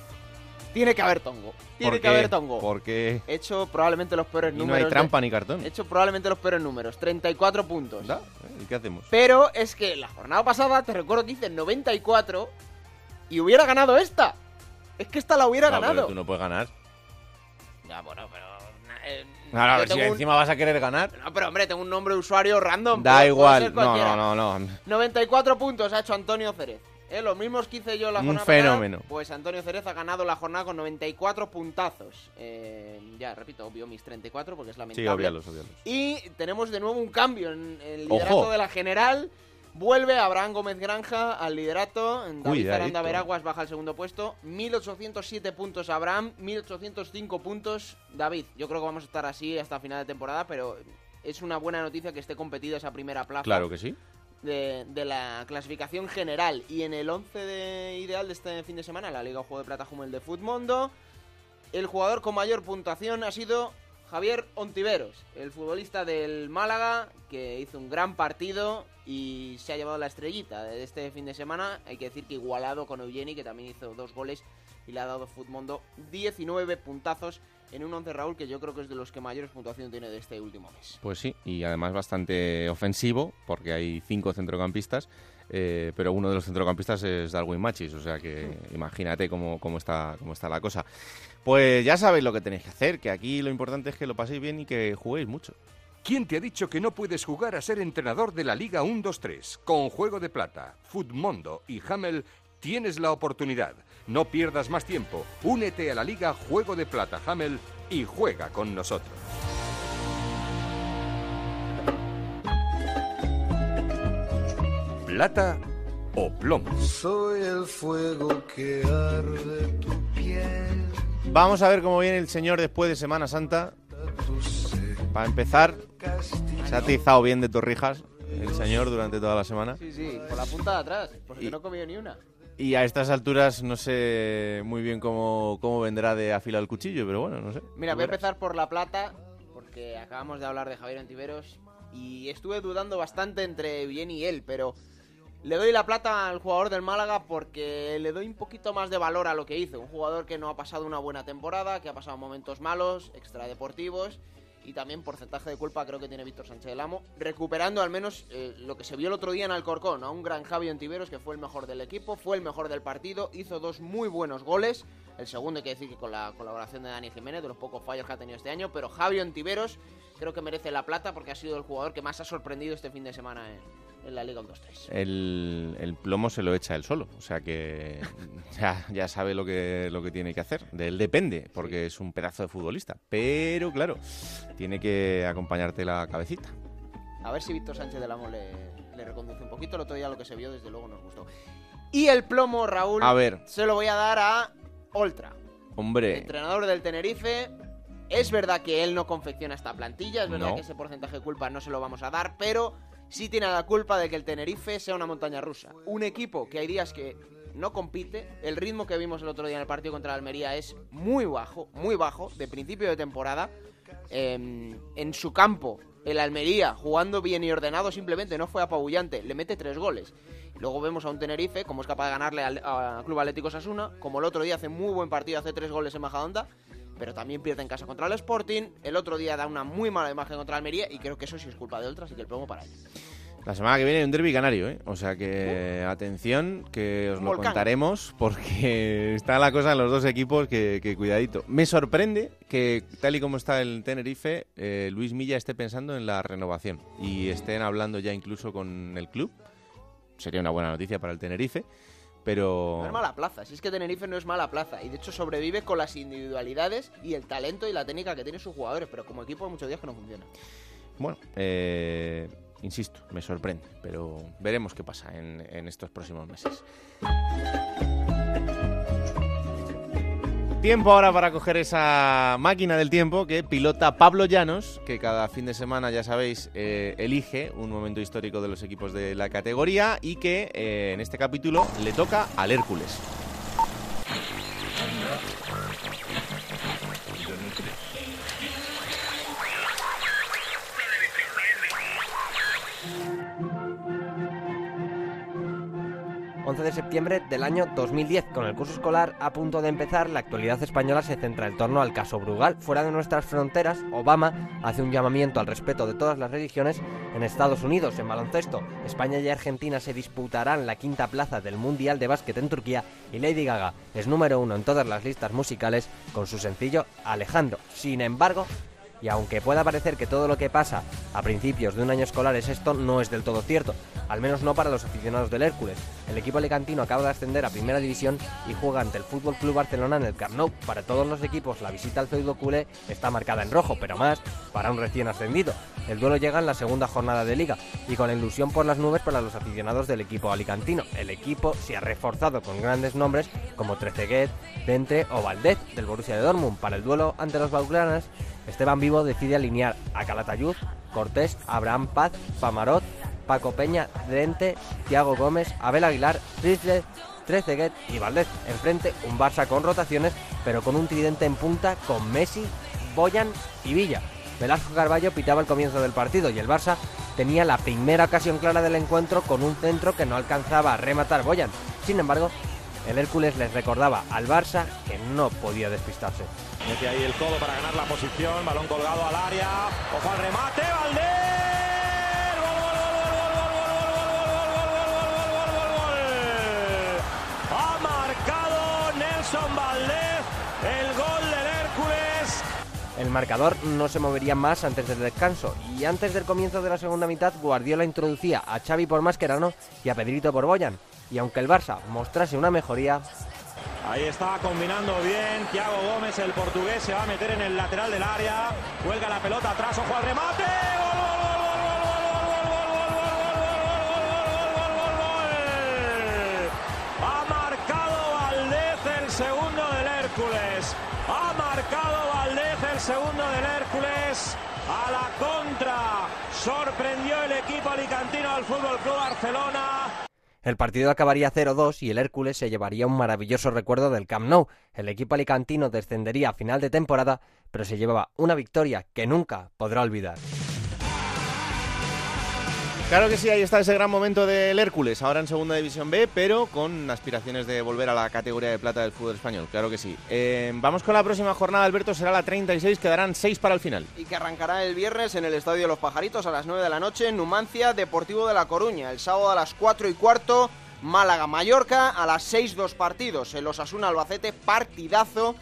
tiene que haber tongo. Tiene ¿Por que qué? haber tongo. Porque He hecho probablemente los peores y números. no hay trampa de- ni cartón. He hecho probablemente los peores números. 34 puntos. ¿Da? ¿Y qué hacemos? Pero es que la jornada pasada, te recuerdo que hice 94 y hubiera ganado esta. Es que esta la hubiera No, pero ganado. tú no puedes ganar. Ya, bueno, pero. eh, yo ver si un- encima vas a querer ganar. No, pero hombre, tengo un nombre de usuario random. Da igual. No, no, no, no. 94 puntos ha hecho Antonio Cerez. ¿Eh? Los mismos que hice yo la Un jornada fenómeno. pasada, Pues Antonio Cerez ha ganado la jornada con 94 puntazos. Eh, ya, repito, obvio mis 34 porque es Sí, lamentable. obvialos, obvialos. Y tenemos de nuevo un cambio en el liderato Ojo. de la general. Vuelve Abraham Gómez Granja al liderato. David Cuidadito. Aranda Veraguas baja al segundo puesto. 1807 puntos Abraham, 1805 puntos David. Yo creo que vamos a estar así hasta final de temporada, pero es una buena noticia que esté competida esa primera plaza Claro que sí. De, la clasificación general. Y en el 11 de ideal de este fin de semana, la Liga Juego de Plata Jumel de Futmundo, el jugador con mayor puntuación ha sido Javier Ontiveros, el futbolista del Málaga, que hizo un gran partido y se ha llevado la estrellita de este fin de semana. Hay que decir que igualado con Eugeni, que también hizo dos goles y le ha dado Futmundo 19 puntazos en un 11 Raúl que yo creo que es de los que mayores puntuación tiene de este último mes. Pues sí, y además bastante ofensivo, porque hay cinco centrocampistas, eh, pero uno de los centrocampistas es Darwin Machis, o sea que imagínate cómo, cómo, está, cómo está la cosa. Pues ya sabéis lo que tenéis que hacer, que aquí lo importante es que lo paséis bien y que juguéis mucho. ¿Quién te ha dicho que no puedes jugar a ser entrenador de la Liga 1-2-3? Con Juego de Plata, Futmundo y Hamel tienes la oportunidad. No pierdas más tiempo. Únete a la Liga Juego de Plata Hamel y juega con nosotros. Plata o plomo. Soy el fuego que arde tu piel. Vamos a ver cómo viene el señor después de Semana Santa. Para empezar, se ha atizado bien de torrijas el señor durante toda la semana. Sí, sí, con la punta de atrás, porque Y- no he comido ni una. Y a estas alturas no sé muy bien cómo, cómo vendrá de afilar el cuchillo, pero bueno, no sé. Mira, voy a empezar por La Plata, porque acabamos de hablar de Javier Antiveros y estuve dudando bastante entre bien y él, pero le doy La Plata al jugador del Málaga porque le doy un poquito más de valor a lo que hizo. Un jugador que no ha pasado una buena temporada, que ha pasado momentos malos, extradeportivos y también porcentaje de culpa creo que tiene Víctor Sánchez del Amo, recuperando al menos eh, lo que se vio el otro día en Alcorcón, a un gran Javi Ontiveros que fue el mejor del equipo, fue el mejor del partido, hizo dos muy buenos goles, el segundo hay que decir que con la colaboración de Dani Jiménez, de los pocos fallos que ha tenido este año, pero Javi Ontiveros creo que merece la plata porque ha sido el jugador que más ha sorprendido este fin de semana en, en la Liga 1-2-3. El, el plomo se lo echa él solo, o sea que ya, ya sabe lo que, lo que tiene que hacer. De él depende, porque es un pedazo de futbolista. Pero claro, tiene que acompañarte la cabecita. A ver si Víctor Sánchez del Amo le, le reconduce un poquito. El otro día lo que se vio, desde luego, nos gustó. Y el plomo, Raúl, A ver. se lo voy a dar a Oltra. Hombre, entrenador del Tenerife. Es verdad que él no confecciona esta plantilla, es verdad No. que ese porcentaje de culpa no se lo vamos a dar, pero sí tiene la culpa de que el Tenerife sea una montaña rusa. Un equipo que hay días que no compite, el ritmo que vimos el otro día en el partido contra la Almería es muy bajo, muy bajo, de principio de temporada. Eh, en su campo, el Almería, jugando bien y ordenado, simplemente no fue apabullante, le mete tres goles. Luego vemos a un Tenerife como es capaz de ganarle al a Club Atlético Sasuna, como el otro día hace muy buen partido, hace tres goles en Majadahonda, pero también pierde en casa contra el Sporting. El otro día da una muy mala imagen contra Almería y creo que eso sí es culpa de Ultras y que el plomo para él. la semana que viene hay un derby canario, ¿eh? O sea que atención, que os lo volcán. contaremos porque está la cosa en los dos equipos que, que cuidadito. Me sorprende que tal y como está el Tenerife, eh, Luis Milla esté pensando en la renovación y estén hablando ya incluso con el club. Sería una buena noticia para el Tenerife, pero... No es mala plaza, si es que Tenerife no es mala plaza y de hecho sobrevive con las individualidades y el talento y la técnica que tienen sus jugadores, pero como equipo hay muchos días que no funciona. Bueno, eh, insisto, me sorprende, pero veremos qué pasa en, en estos próximos meses. Tiempo ahora para coger esa máquina del tiempo que pilota Pablo Llanos, que cada fin de semana, ya sabéis, eh, elige un momento histórico de los equipos de la categoría y que eh, en este capítulo le toca al Hércules. Septiembre del año 2010. Con el curso escolar a punto de empezar, la actualidad española se centra en torno al caso Brugal. Fuera de nuestras fronteras, Obama hace un llamamiento al respeto de todas las religiones en Estados Unidos. En baloncesto, España y Argentina se disputarán la quinta plaza del Mundial de Básquet en Turquía y Lady Gaga es número uno en todas las listas musicales con su sencillo Alejandro. Sin embargo, y aunque pueda parecer que todo lo que pasa a principios de un año escolar es esto, no es del todo cierto, al menos no para los aficionados del Hércules. El equipo alicantino acaba de ascender a Primera División y juega ante el Fútbol Club Barcelona en el Camp Nou. Para todos los equipos, la visita al feudo culé está marcada en rojo, pero más para un recién ascendido. El duelo llega en la segunda jornada de liga y con ilusión por las nubes para los aficionados del equipo alicantino. El equipo se ha reforzado con grandes nombres como Treceguet, Dente o Valdez del Borussia de Dortmund. Para el duelo ante los Blaugranas, Esteban Vivo decide alinear a Calatayud, Cortés, Abraham Paz, Pamarot, Paco Peña, Dente, Thiago Gómez, Abel Aguilar, Risler, Trezeguet y Valdez. Enfrente un Barça con rotaciones, pero con un tridente en punta con Messi, Boyan y Villa. Velasco Carballo pitaba el comienzo del partido y el Barça tenía la primera ocasión clara del encuentro con un centro que no alcanzaba a rematar Boyan. Sin embargo, el Hércules les recordaba al Barça que no podía despistarse. Mete ahí el codo para ganar la posición, balón colgado al área, ojo al remate, Valdés. Nelson Valdés el gol del Hércules. El marcador no se movería más antes del descanso y antes del comienzo de la segunda mitad Guardiola introducía a Xavi por Mascherano y a Pedrito por Boyan. Y aunque el Barça mostrase una mejoría, Ahí está combinando bien Thiago Gómez, el portugués, se va a meter en el lateral del área, cuelga la pelota atrás, ojo al remate. Segundo del Hércules. A la contra sorprendió el equipo alicantino al Fútbol Club Barcelona. el partido acabaría 0-2 y el Hércules se llevaría un maravilloso recuerdo del Camp Nou. El equipo alicantino descendería a final de temporada, pero se llevaba una victoria que nunca podrá olvidar. Claro que sí, ahí está ese gran momento del Hércules, ahora en Segunda División B, pero con aspiraciones de volver a la categoría de plata del fútbol español, claro que sí. Eh, vamos con la próxima jornada, Alberto, será la 36, quedarán 6 para el final. y que arrancará el viernes en el Estadio de los Pajaritos a las 9 de la noche Numancia, Deportivo de La Coruña. El sábado a las 4 y cuarto, Málaga-Mallorca, a las 6 dos partidos. El Osasuna-Albacete, partidazo.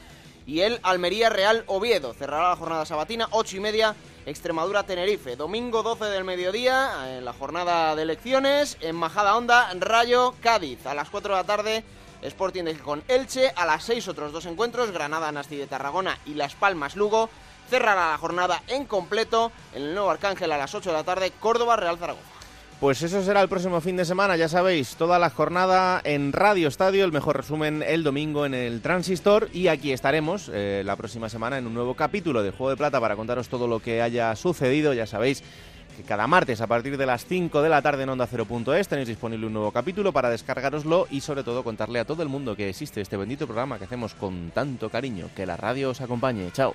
Y el Almería-Real Oviedo. Cerrará la jornada sabatina, 8 y media, Extremadura-Tenerife, domingo 12 del mediodía, en la jornada de elecciones, en Majada Honda, Rayo, Cádiz, a las 4 de la tarde, Sporting de con Elche, a las 6 otros dos encuentros, Granada, Nasti de Tarragona y Las Palmas, Lugo, cerrará la jornada en completo en el Nuevo Arcángel a las 8 de la tarde, Córdoba, Real Zaragoza. Pues eso será el próximo fin de semana, ya sabéis, toda la jornada en Radio Estadio, el mejor resumen el domingo en el Transistor y aquí estaremos eh, la próxima semana en un nuevo capítulo de Juego de Plata para contaros todo lo que haya sucedido, ya sabéis que cada martes a partir de las 5 de la tarde en Onda 0.es tenéis disponible un nuevo capítulo para descargaroslo y sobre todo contarle a todo el mundo que existe este bendito programa que hacemos con tanto cariño. Que la radio os acompañe. Chao.